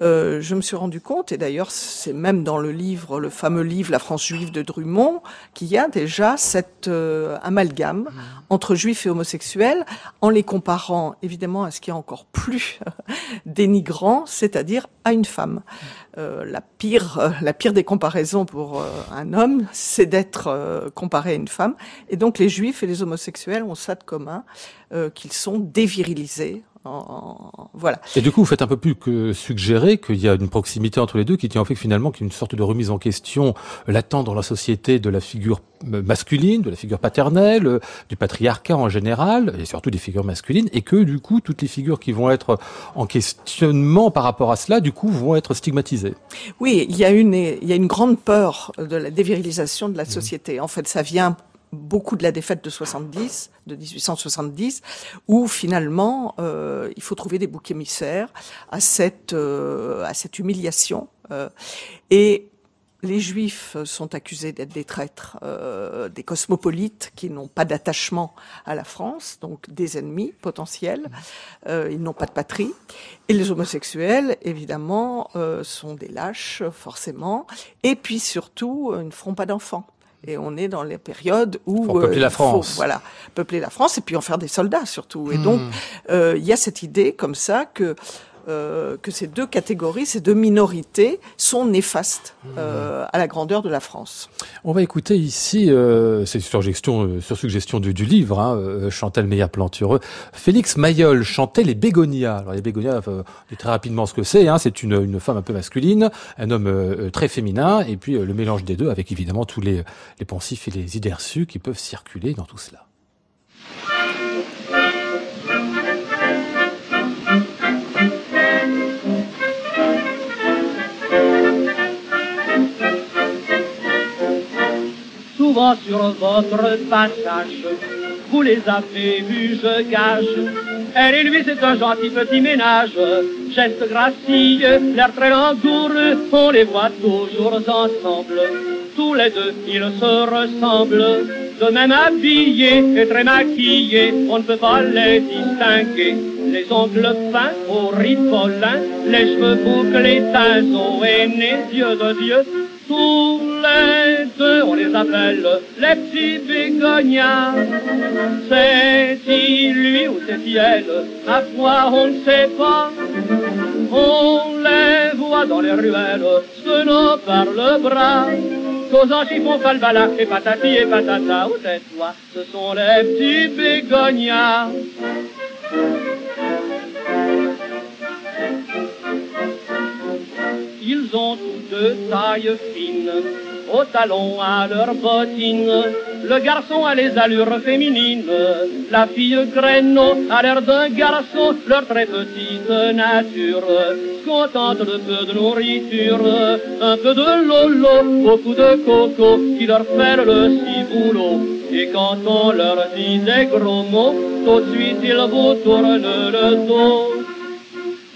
S7: euh, je me suis rendu compte, et d'ailleurs c'est même dans le livre, le fameux livre La France juive de Drummond, qu'il y a déjà cet euh, amalgame mmh. entre juifs et homosexuels, en les comparant évidemment à ce qui est encore plus dénigrant, c'est-à-dire à une femme. Euh, la pire, la pire des comparaisons pour un homme, c'est d'être comparé à une femme. Et donc les juifs et les homosexuels ont ça de commun, qu'ils sont dévirilisés
S3: voilà. Et du coup, vous faites un peu plus que suggérer qu'il y a une proximité entre les deux qui tient au fait que finalement qu'il y a une sorte de remise en question latente dans la société de la figure masculine, de la figure paternelle, du patriarcat en général, et surtout des figures masculines, et que du coup, toutes les figures qui vont être en questionnement par rapport à cela, du coup, vont être stigmatisées.
S7: Oui, il y a une, il y a une grande peur de la dévirilisation de la mmh. société. En fait, ça vient beaucoup de la défaite de 70, de 1870, où finalement euh, il faut trouver des boucs émissaires à cette euh, à cette humiliation. Euh, et les Juifs sont accusés d'être des traîtres, euh, des cosmopolites qui n'ont pas d'attachement à la France, donc des ennemis potentiels. Euh, ils n'ont pas de patrie. Et les homosexuels, évidemment, euh, sont des lâches, forcément. Et puis surtout, ils ne feront pas d'enfants. Et on est dans les périodes où
S3: Faut peupler la France.
S7: voilà, peupler la France et puis en faire des soldats surtout. Et
S3: Hmm.
S7: donc, euh, il y a cette idée comme ça que euh, que ces deux catégories, ces deux minorités sont néfastes euh, à la grandeur de la France.
S3: On va écouter ici, euh, c'est sur, gestion, sur suggestion du, du livre, hein, Chantal Meillat-Plantureux, Félix Mayol chantait les bégonias. Alors les bégonias, on dit très rapidement ce que c'est, hein, c'est une, une femme un peu masculine, un homme très féminin, et puis le mélange des deux avec évidemment tous les, les pensifs et les idées reçues qui peuvent circuler dans tout cela.
S8: Sur votre passage, vous les avez vus, je gage. Elle et lui, c'est un gentil petit ménage. Geste gracieux, l'air très langoureux, on les voit toujours ensemble. Tous les deux, ils se ressemblent, de même habillés et très maquillés, on ne peut pas les distinguer. Les ongles fins au ripolin, les cheveux bouclés, teints au aînés, yeux de Dieu, tous les deux, on les appelle les petits bégonias. C'est-il lui ou c'est-il elle À foi, on ne sait pas. On les voit dans les ruelles, tenant par le bras. Causant chiffon, falbala, et patati et patata, ou tais-toi, ce sont les petits bégonias. Ils ont deux taille fine, au talon à leurs bottines. Le garçon a les allures féminines, la fille graino a l'air d'un garçon, leur très petite nature. Contente de peu de nourriture, un peu de lolo, beaucoup de coco, qui leur fait le ciboulot. Et quand on leur dit des gros mots, tout de suite ils vous tournent le dos.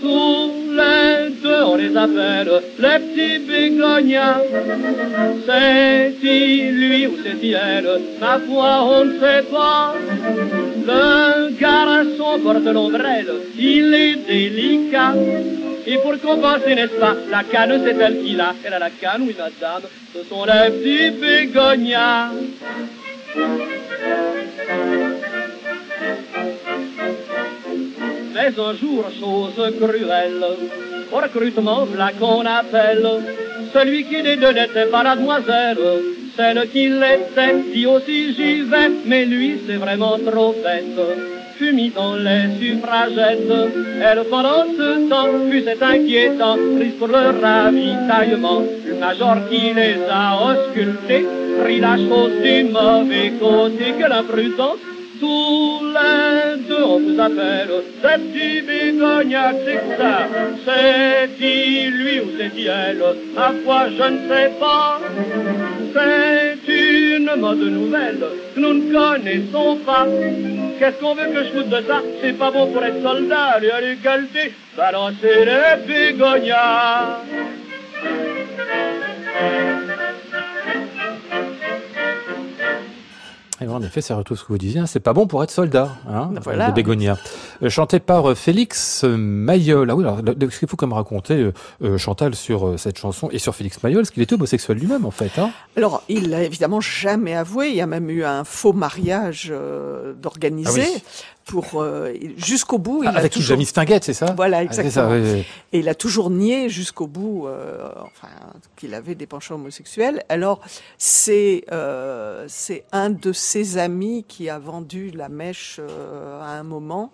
S8: Tous les on les appelle les petits bégonias. C'est-il lui ou c'est-il elle? Ma foi, on ne sait pas. Le garçon porte l'ombrelle, il est délicat. Et pour compenser, n'est-ce pas, la canne, c'est elle qui l'a. Elle a la canne, oui, madame. Ce sont les petits bégonias. Mais un jour, chose cruelle, recrutement, là qu'on appelle, celui qui des deux n'était pas la demoiselle, celle qui l'était, dit aussi j'y vais, mais lui c'est vraiment trop bête. Fut dans les suffragettes, elle pendant ce temps, fut c'est inquiétant, prise pour le ravitaillement, le major qui les a auscultés, prit la chose du mauvais côté que l'imprudence tous les deux, on vous appelle ces petits bégonias, c'est ça? C'est-il lui ou c'est-il elle? À quoi je ne sais pas. C'est une mode nouvelle que nous ne connaissons pas. Qu'est-ce qu'on veut que je foute de ça? C'est pas bon pour être soldat, allez, allez, galter, balancer les bégonias.
S3: En effet, c'est tout ce que vous disiez, hein, c'est pas bon pour être soldat, hein,
S7: Voilà.
S3: les bégonias. Chanté par euh, Félix Mayol. Ah oui, alors, ce qu'il faut comme raconter, euh, euh, Chantal, sur cette chanson et sur Félix Mayol, c'est qu'il était homosexuel lui-même, en fait. Hein.
S7: Alors, il l'a évidemment jamais avoué. Il y a même eu un faux mariage euh, d'organiser
S3: Ah oui.
S7: pour euh, jusqu'au bout. Il
S3: Ah,
S7: a
S3: avec
S7: toujours...
S3: Stinguette, c'est ça?
S7: Voilà,
S3: Ah, ça,
S7: exactement.
S3: oui, oui.
S7: Et il a toujours nié jusqu'au bout, euh, enfin, qu'il avait des penchants homosexuels. Alors, c'est euh, c'est un de ses amis qui a vendu la mèche à un moment.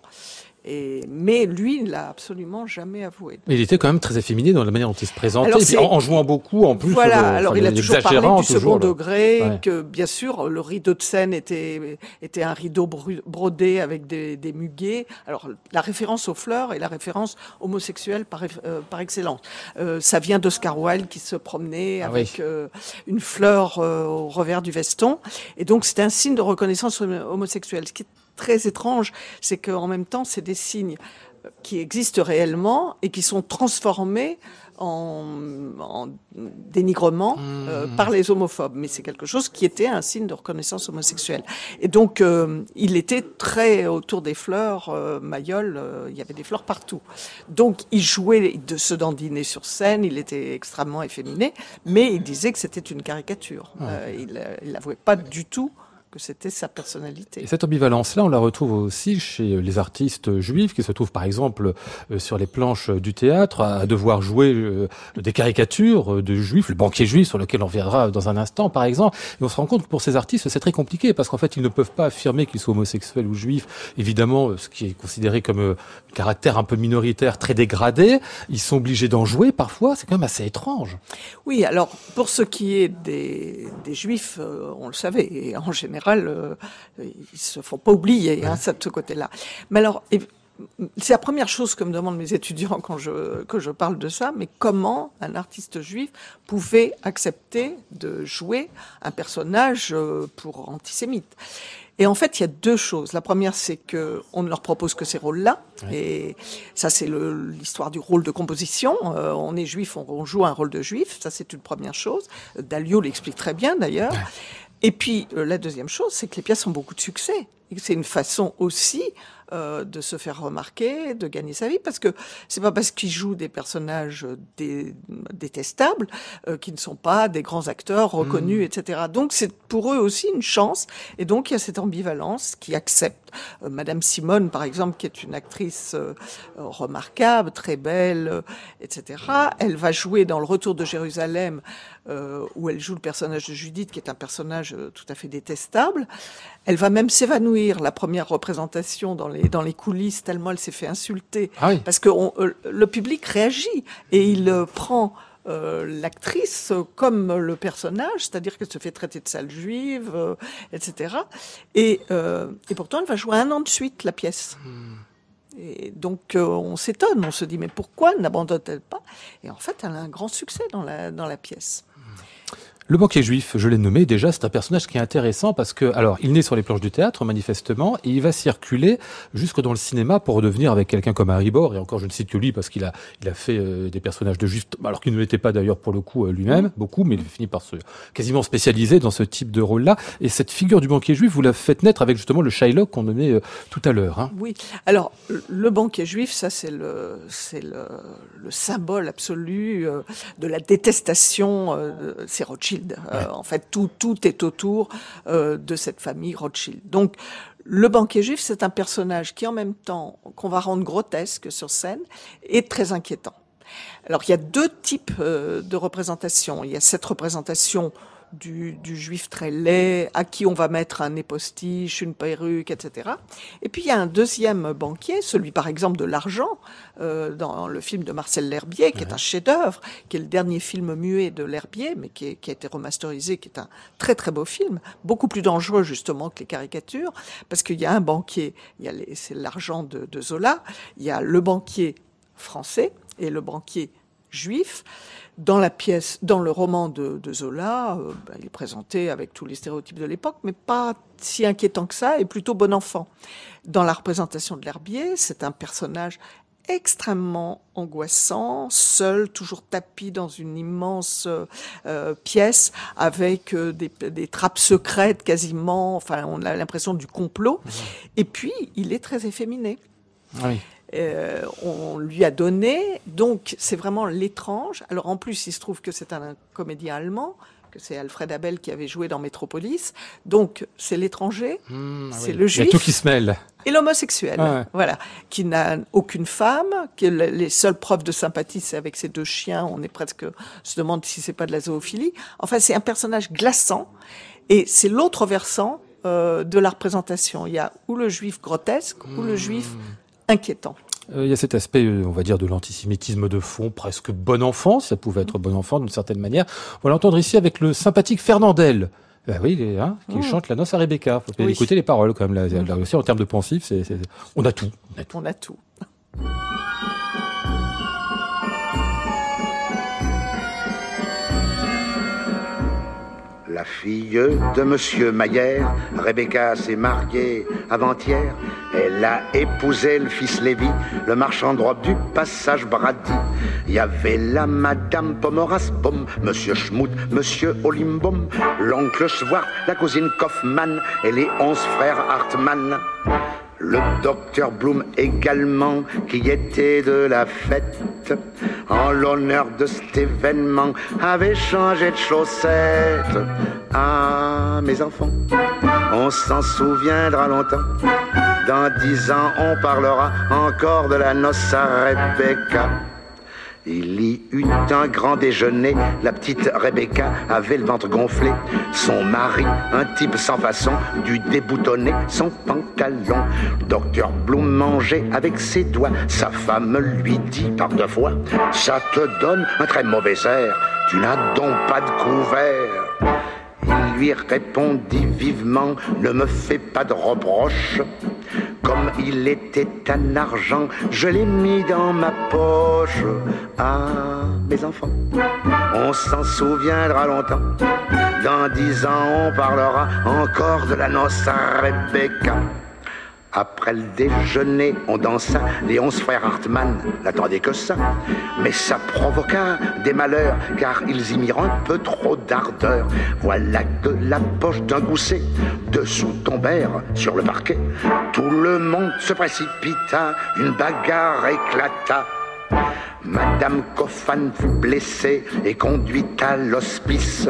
S7: Et, mais lui, il l'a absolument jamais avoué.
S3: Mais il était quand même très efféminé dans la manière dont il se présentait, puis en, en jouant beaucoup, en plus.
S7: Voilà,
S3: euh,
S7: alors
S3: enfin,
S7: il a toujours parlé du second
S3: toujours,
S7: degré,
S3: Ouais.
S7: que bien sûr le rideau de scène était était un rideau brodé avec des, des muguets. Alors la référence aux fleurs est la référence homosexuelle par euh, par excellence. Euh, ça vient d'Oscar Wilde qui se promenait
S3: Ah
S7: avec
S3: oui.
S7: une fleur au revers du veston, et donc c'est un signe de reconnaissance homo- homosexuelle. Ce qui est très étrange, c'est qu'en même temps c'est des signes qui existent réellement et qui sont transformés en, dénigrement euh, mmh. par les homophobes. Mais c'est quelque chose qui était un signe de reconnaissance homosexuelle. Et donc, euh, il était très autour des fleurs. Euh, Mayol, il y avait des fleurs partout. Donc, il jouait de se dandiner sur scène. Il était extrêmement efféminé, mais il disait que c'était une caricature. il n'avouait pas du tout que c'était sa personnalité.
S3: Et cette ambivalence-là, on la retrouve aussi chez les artistes juifs qui se trouvent par exemple euh, sur les planches du théâtre à devoir jouer euh, des caricatures de juifs, le banquier juif sur lequel on reviendra dans un instant par exemple. Et on se rend compte que pour ces artistes, c'est très compliqué parce qu'en fait, ils ne peuvent pas affirmer qu'ils soient homosexuels ou juifs. Évidemment, ce qui est considéré comme un euh, caractère un peu minoritaire, très dégradé, ils sont obligés d'en jouer parfois. C'est quand même assez étrange.
S7: Oui, alors pour ce qui est des, des juifs, on le savait, et en général, général, euh, ils se font pas oublier hein, ça, de ce côté-là. Mais alors, c'est la première chose que me demandent mes étudiants quand je, que je parle de ça, mais comment un artiste juif pouvait accepter de jouer un personnage euh, pour antisémite? Et en fait, il y a deux choses. La première, c'est que on ne leur propose que ces rôles-là, et ça, c'est l'histoire du rôle de composition. Euh, on est juif, on, joue un rôle de juif. Ça, c'est une première chose. Dalio l'explique très bien, d'ailleurs. Et puis, euh, la deuxième chose, c'est que les pièces ont beaucoup de succès. C'est une façon aussi euh, de se faire remarquer, de gagner sa vie, parce que c'est pas parce qu'ils jouent des personnages détestables euh, qu'ils ne sont pas des grands acteurs reconnus, mmh. etc. Donc c'est pour eux aussi une chance, et donc il y a cette ambivalence qui accepte. Euh, Madame Simone, par exemple, qui est une actrice remarquable, très belle, etc. Elle va jouer dans Le Retour de Jérusalem, où elle joue le personnage de Judith, qui est un personnage tout à fait détestable. Elle va même s'évanouir la première représentation dans les dans les coulisses tellement elle s'est fait insulter.
S3: Ah
S7: Parce que euh, le public réagit et il euh, prend euh, l'actrice comme le personnage, c'est-à-dire qu'elle se fait traiter de sale juive, etc. Et, et pourtant, elle va jouer un an de suite la pièce. Hmm. Et donc on s'étonne, on se dit mais pourquoi n'abandonne-t-elle pas? Et en fait, elle a un grand succès dans la, dans la pièce.
S3: Le banquier juif, je l'ai nommé déjà, c'est un personnage qui est intéressant parce que, alors, il naît sur les planches du théâtre, manifestement, et il va circuler jusque dans le cinéma pour redevenir avec quelqu'un comme Harry Bor, et encore je ne cite que lui parce qu'il a, il a fait euh, des personnages de juifs, alors qu'il ne l'était pas d'ailleurs pour le coup euh, lui-même, mm. beaucoup, mais il finit par se quasiment spécialiser dans ce type de rôle-là. Et cette figure du banquier juif, vous la faites naître avec justement le Shylock qu'on nommait euh, tout à l'heure. Hein.
S7: Oui, alors le banquier juif, ça c'est le, c'est le, le, symbole absolu de la détestation, c'est Rothschild. En fait, tout, tout est autour euh, de cette famille Rothschild. Donc, le banquier juif, c'est un personnage qui, en même temps, qu'on va rendre grotesque sur scène, est très inquiétant. Alors, il y a deux types euh, de représentation. Il y a cette représentation du, du, juif très laid, à qui on va mettre un nez postiche, une perruque, etc. Et puis il y a un deuxième banquier, celui par exemple de l'argent, euh, dans le film de Marcel L'Herbier, qui est un chef-d'œuvre, qui est le dernier film muet de L'Herbier, mais qui, qui, a été remasterisé, qui est un très très beau film, beaucoup plus dangereux justement que les caricatures, parce qu'il y a un banquier, il y a c'est l'argent de, de Zola, il y a le banquier français et le banquier juif dans la pièce, dans le roman de, Zola, euh, ben, il est présenté avec tous les stéréotypes de l'époque, mais pas si inquiétant que ça, et plutôt bon enfant. Dans la représentation de l'herbier, c'est un personnage extrêmement angoissant, seul, toujours tapis dans une immense euh, pièce avec euh, des, des, trappes secrètes quasiment. Enfin, on a l'impression du complot. Mmh. Et puis, il est très efféminé.
S3: Ah oui.
S7: Euh, on lui a donné. Donc, c'est vraiment l'étrange. Alors, en plus, il se trouve que c'est un, comédien allemand, que c'est Alfred Abel qui avait joué dans Métropolis. Donc, c'est l'étranger, mmh, ah c'est le juif.
S3: Il y a tout qui se mêle.
S7: Et l'homosexuel, voilà, qui n'a aucune femme, qui les seules preuves de sympathie, c'est avec ses deux chiens. On est presque, se demande si c'est pas de la zoophilie. Enfin, c'est un personnage glaçant. Et c'est l'autre versant euh, de la représentation. Il y a ou le juif grotesque, ou le juif mmh inquiétant.
S3: Euh, il y a cet aspect, euh, on va dire, de l'antisémitisme de fond, presque bon enfant, ça pouvait être bon enfant d'une certaine manière. On va l'entendre ici avec le sympathique Fernandel. Ben oui, hein, qui oh. chante la noce à Rebecca. Faut écouter les paroles quand même. Là, aussi, en termes de pensif, c'est, on a tout.
S7: On a tout. On a tout.
S9: La fille de Monsieur Maillère, Rebecca s'est mariée avant-hier. Elle a épousé le fils Lévy, le marchand de robe du passage Brady. Il y avait la madame Pomoras, Bom, monsieur Schmout, monsieur Olimbom, l'oncle Schwart, la cousine Kaufmann et les onze frères Hartmann. Le docteur Blum également, qui était de la fête, en l'honneur de cet événement, avait changé de chaussettes. Ah, mes enfants, on s'en souviendra longtemps. Dans dix ans, on parlera encore de la noce à Rebecca. Il y eut un grand déjeuner, la petite Rebecca avait le ventre gonflé. Son mari, un type sans façon, dut déboutonner son pantalon. Docteur Bloom mangeait avec ses doigts, sa femme lui dit par deux fois, ça te donne un très mauvais air, tu n'as donc pas de couvert. Il lui répondit vivement, ne me fais pas de reproches. Comme il était un argent, je l'ai mis dans ma poche. Ah, mes enfants, on s'en souviendra longtemps. Dans dix ans, on parlera encore de la noce à Rebecca. Après le déjeuner, on dansa, les onze frères Hartmann n'attendaient que ça. Mais ça provoqua des malheurs, car ils y mirent un peu trop d'ardeur. Voilà que la poche d'un gousset dessous tombèrent sur le parquet. Tout le monde se précipita, une bagarre éclata. Madame Coffin fut blessée et conduite à l'hospice.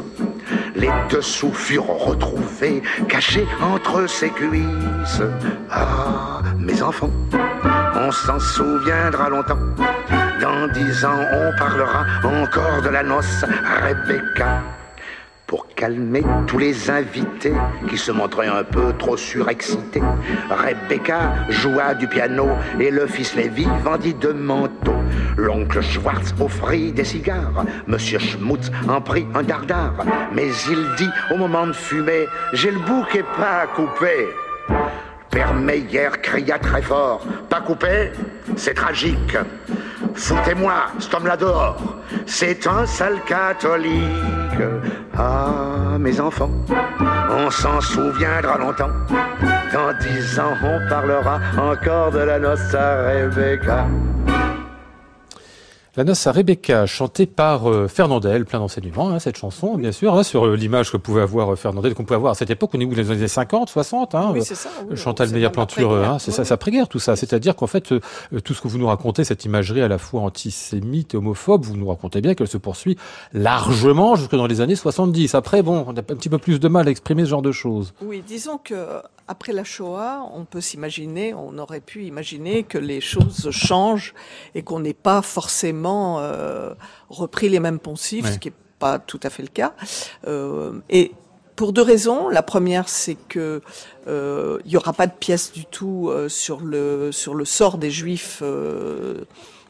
S9: Les dessous furent retrouvés, cachés entre ses cuisses. Ah, mes enfants, on s'en souviendra longtemps. Dans dix ans, on parlera encore de la noce Rebecca. Pour calmer tous les invités qui se montraient un peu trop surexcités, Rebecca joua du piano et le fils Lévy vendit de manteaux. L'oncle Schwartz offrit des cigares, Monsieur Schmutz en prit un dardard. Mais il dit au moment de fumer, j'ai le bouquet pas coupé. Père Meyer cria très fort, pas coupé, c'est tragique. Foutez-moi cet homme-là dehors, c'est un sale catholique. Ah, mes enfants, on s'en souviendra longtemps. Dans dix ans, on parlera encore de la noce à Rebecca.
S3: La noce à Rebecca, chantée par euh, Fernandel, plein d'enseignements, hein, cette chanson, bien sûr, hein, sur euh, l'image que pouvait avoir euh, Fernandel, qu'on pouvait avoir à cette époque, au niveau des années 50, 60. Hein,
S7: Oui, c'est ça, oui,
S3: Chantal
S7: c'est
S3: Meyer
S7: même
S3: Planture,
S7: après-guerre.
S3: hein, c'est
S7: Oui,
S3: ça, c'est après-guerre tout ça. C'est-à-dire qu'en fait, euh, tout ce que vous nous racontez, cette imagerie à la fois antisémite et homophobe, vous nous racontez bien qu'elle se poursuit largement jusque dans les années 70. Après, bon, on a un petit peu plus de mal à exprimer ce genre de choses.
S7: Oui, disons que après la Shoah, on peut s'imaginer, on aurait pu imaginer que les choses changent et qu'on n'ait pas forcément euh, repris les mêmes poncifs,
S3: Ouais.
S7: ce qui n'est pas tout à fait le cas. Euh, et pour deux raisons. La première, c'est que euh, il y aura pas de pièce du tout euh, sur le sur le sort des Juifs. euh,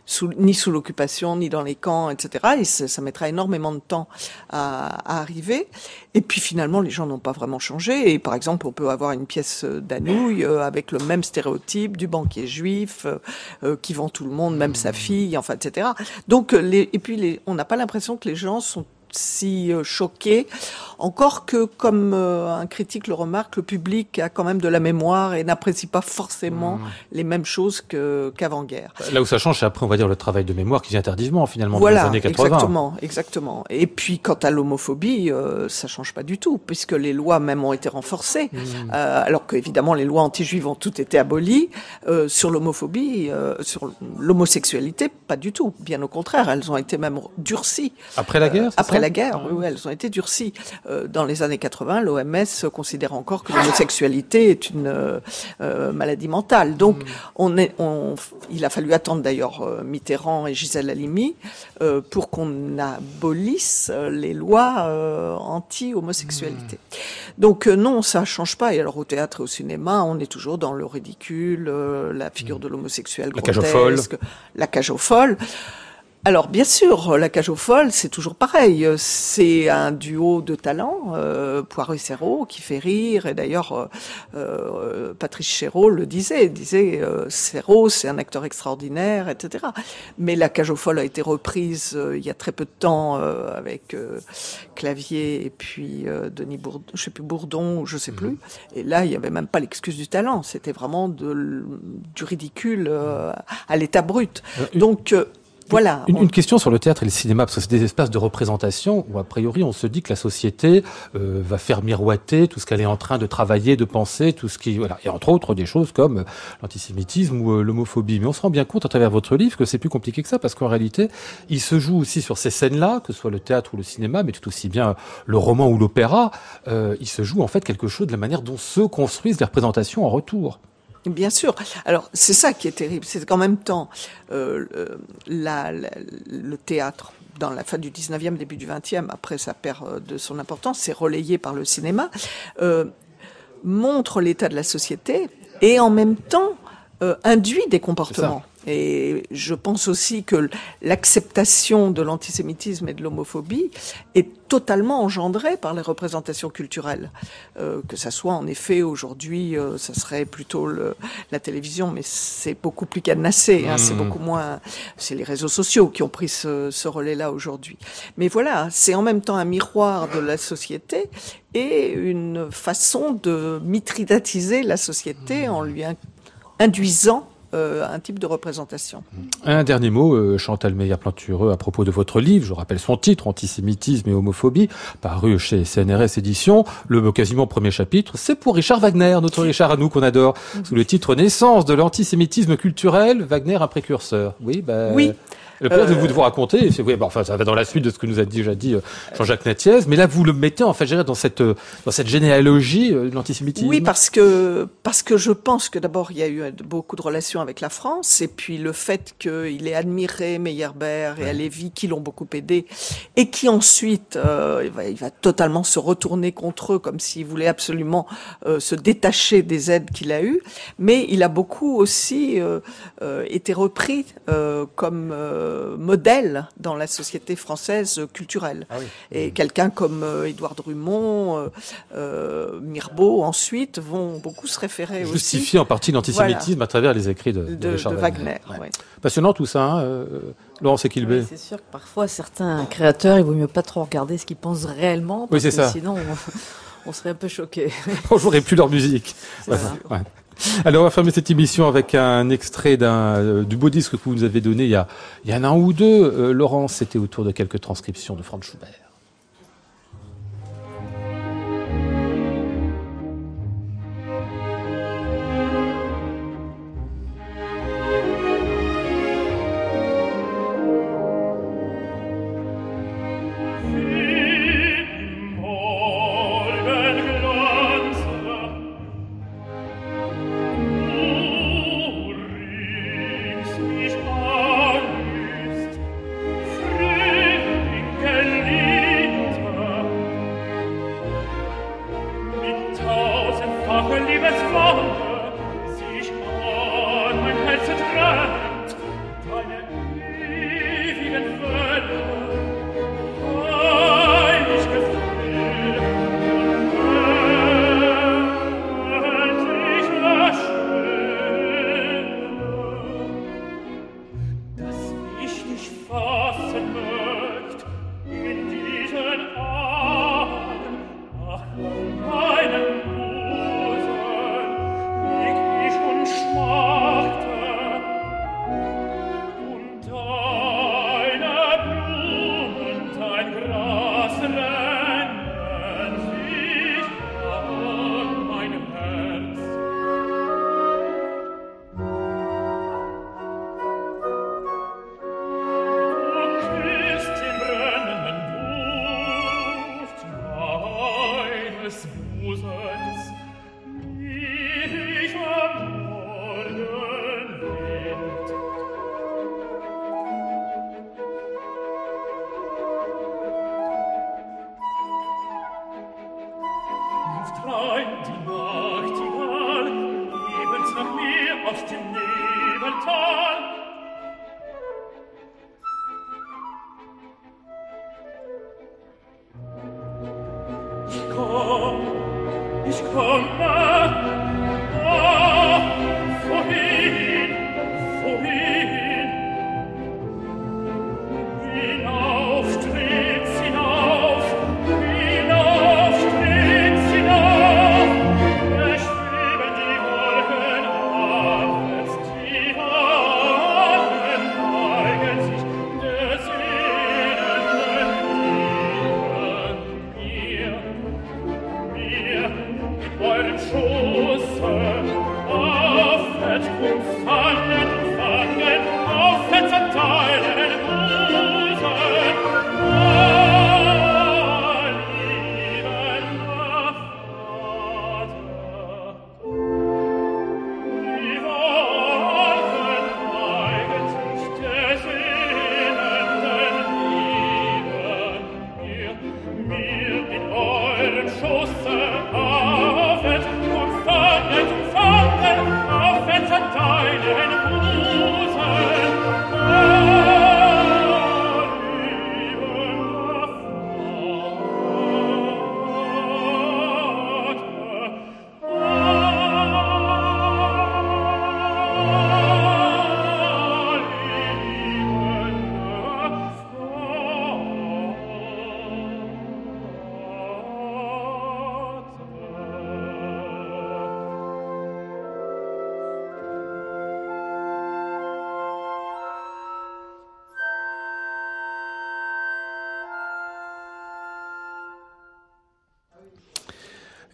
S7: sous, ni sous l'occupation, ni dans les camps, etc. Et ça, ça mettra énormément de temps à, à arriver. Et puis finalement, les gens n'ont pas vraiment changé. Et par exemple, on peut avoir une pièce d'Anouilh euh, avec le même stéréotype du banquier juif euh, euh, qui vend tout le monde, même sa fille, enfin, etc. Donc, euh, les, et puis les, on n'a pas l'impression que les gens sont si euh, choqués. Encore que, comme euh, un critique le remarque, le public a quand même de la mémoire et n'apprécie pas forcément les mêmes choses qu'avant-guerre.
S3: Là où ça change, c'est après, on va dire, le travail de mémoire qui vient tardivement, finalement,
S7: Voilà,
S3: dans les années 80.
S7: exactement, exactement. Et puis, quant à l'homophobie, euh, ça change pas du tout, puisque les lois même ont été renforcées, euh, alors qu'évidemment les lois anti-juives ont toutes été abolies. Euh, sur l'homophobie, sur l'homosexualité, pas du tout. Bien au contraire, elles ont été même durcies.
S3: Après la guerre,
S7: Après la guerre, oui, elles ont été durcies. Euh, dans les années 80, l'OMS considère encore que l'homosexualité est une euh, euh, maladie mentale. Donc, on est, on, il a fallu attendre d'ailleurs Mitterrand et Gisèle Halimi pour qu'on abolisse les lois anti-homosexualité. Donc euh, non, ça change pas. Et alors au théâtre et au cinéma, on est toujours dans le ridicule, la figure de l'homosexuel grotesque, la cage aux folles. Alors bien sûr, la cage aux folles, c'est toujours pareil. C'est un duo de talents, euh, Poirot et Serrault, qui fait rire. Et d'ailleurs, euh, euh Patrice Chéreau le disait, disait euh, Serrault, c'est un acteur extraordinaire, etc. Mais la cage aux folles a été reprise euh, il y a très peu de temps euh, avec Clavier et puis Denis Bourdon, je sais plus Bourdon, je sais plus. Mhm. Et là, il y avait même pas l'excuse du talent. C'était vraiment de, du ridicule à l'état brut. Donc
S3: voilà. Une, question sur le théâtre et le cinéma, parce que c'est des espaces de représentation où a priori on se dit que la société euh, va faire miroiter tout ce qu'elle est en train de travailler, de penser, tout ce qui voilà, et entre autres des choses comme l'antisémitisme ou euh, l'homophobie. Mais on se rend bien compte à travers votre livre que c'est plus compliqué que ça, parce qu'en réalité, il se joue aussi sur ces scènes-là, que ce soit le théâtre ou le cinéma, mais tout aussi bien le roman ou l'opéra. Euh, il se joue en fait quelque chose de la manière dont se construisent les représentations en retour.
S7: Bien sûr. Alors c'est ça qui est terrible, c'est qu'en même temps, euh, la, le théâtre dans la fin du 19e, début du 20e, après ça perd euh, de son importance, c'est relayé par le cinéma, euh, montre l'état de la société et en même temps euh, induit des comportements. Et je pense aussi que l'acceptation de l'antisémitisme et de l'homophobie est totalement engendrée par les représentations culturelles. Euh, que ça soit en effet aujourd'hui, euh, ça serait plutôt le, la télévision, mais c'est beaucoup plus cadenassé. Hein, C'est mmh. beaucoup moins. C'est les réseaux sociaux qui ont pris ce, ce relais-là aujourd'hui. Mais voilà, c'est en même temps un miroir de la société et une façon de mitridatiser la société en lui induisant euh, un type de représentation.
S3: Un dernier mot, euh, Chantal Meyer-Plantureux, à propos de votre livre, je rappelle son titre, Antisémitisme et homophobie, paru chez CNRS Éditions, le quasiment premier chapitre, c'est pour Richard Wagner, notre Richard à nous qu'on adore, sous le titre Naissance de l'antisémitisme culturel, Wagner un précurseur.
S7: Oui, ben... Oui.
S3: Le de vous de vous raconter, c'est oui, bon, enfin ça va dans la suite de ce que nous a déjà dit euh, Jean-Jacques Natiez, mais là vous le mettez en fait, dans cette euh, dans cette généalogie euh, de l'antisémitisme.
S7: Oui, parce que parce que je pense que d'abord il y a eu beaucoup de relations avec la France, et puis le fait qu'il ait admiré Meyerbeer et ouais. Alevi qui l'ont beaucoup aidé, et qui ensuite il va, il, va, totalement se retourner contre eux comme s'il voulait absolument se détacher des aides qu'il a eues, mais il a beaucoup aussi été repris comme euh, modèle dans la société française culturelle. Ah Et quelqu'un comme euh, Édouard Drummond, euh, Mirbeau, ensuite, vont beaucoup se référer
S3: aussi. Justifier en partie l'antisémitisme à travers les écrits de,
S7: de, Wagner.
S3: Passionnant tout ça, hein, Laurence Equilbé.
S1: c'est sûr que parfois, certains créateurs, il vaut mieux pas trop regarder ce qu'ils pensent réellement, parce que ça. sinon, on, serait un peu choqué.
S3: on jouerait plus leur musique. Alors, on va fermer cette émission avec un extrait d'un, euh, du beau disque que vous nous avez donné il y a, un an ou deux. Euh, Laurence, c'était autour de quelques transcriptions de Franz Schubert.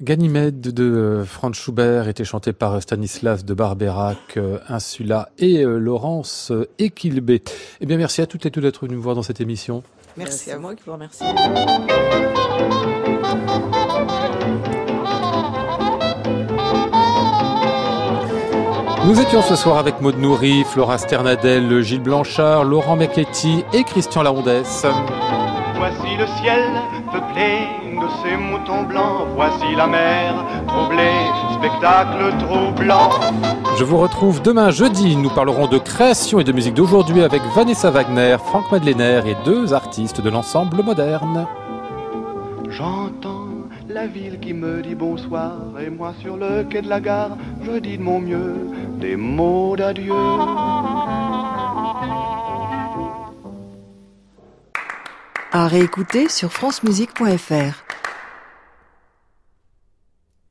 S3: Ganymède de euh, Franz Schubert était chanté par Stanislas de Barberac, euh, Insula et euh, Laurence Equilbé. Eh bien, merci à toutes et tous d'être venus me voir dans cette émission.
S1: Merci à moi qui vous remercie.
S3: Nous étions ce soir avec Maud Nourri, Flora Sternadel, Gilles Blanchard, Laurent Mecchetti et Christian Larondès.
S10: Voici le ciel peuplé de ces moutons blancs. Voici la mer troublée, spectacle troublant.
S3: Je vous retrouve demain jeudi. Nous parlerons de création et de musique d'aujourd'hui avec Vanessa Wagner, Franck Madeleiner et deux artistes de l'ensemble moderne.
S10: J'entends la ville qui me dit bonsoir et moi sur le quai de la gare, je dis de mon mieux des mots d'adieu.
S5: À réécouter sur francemusique.fr.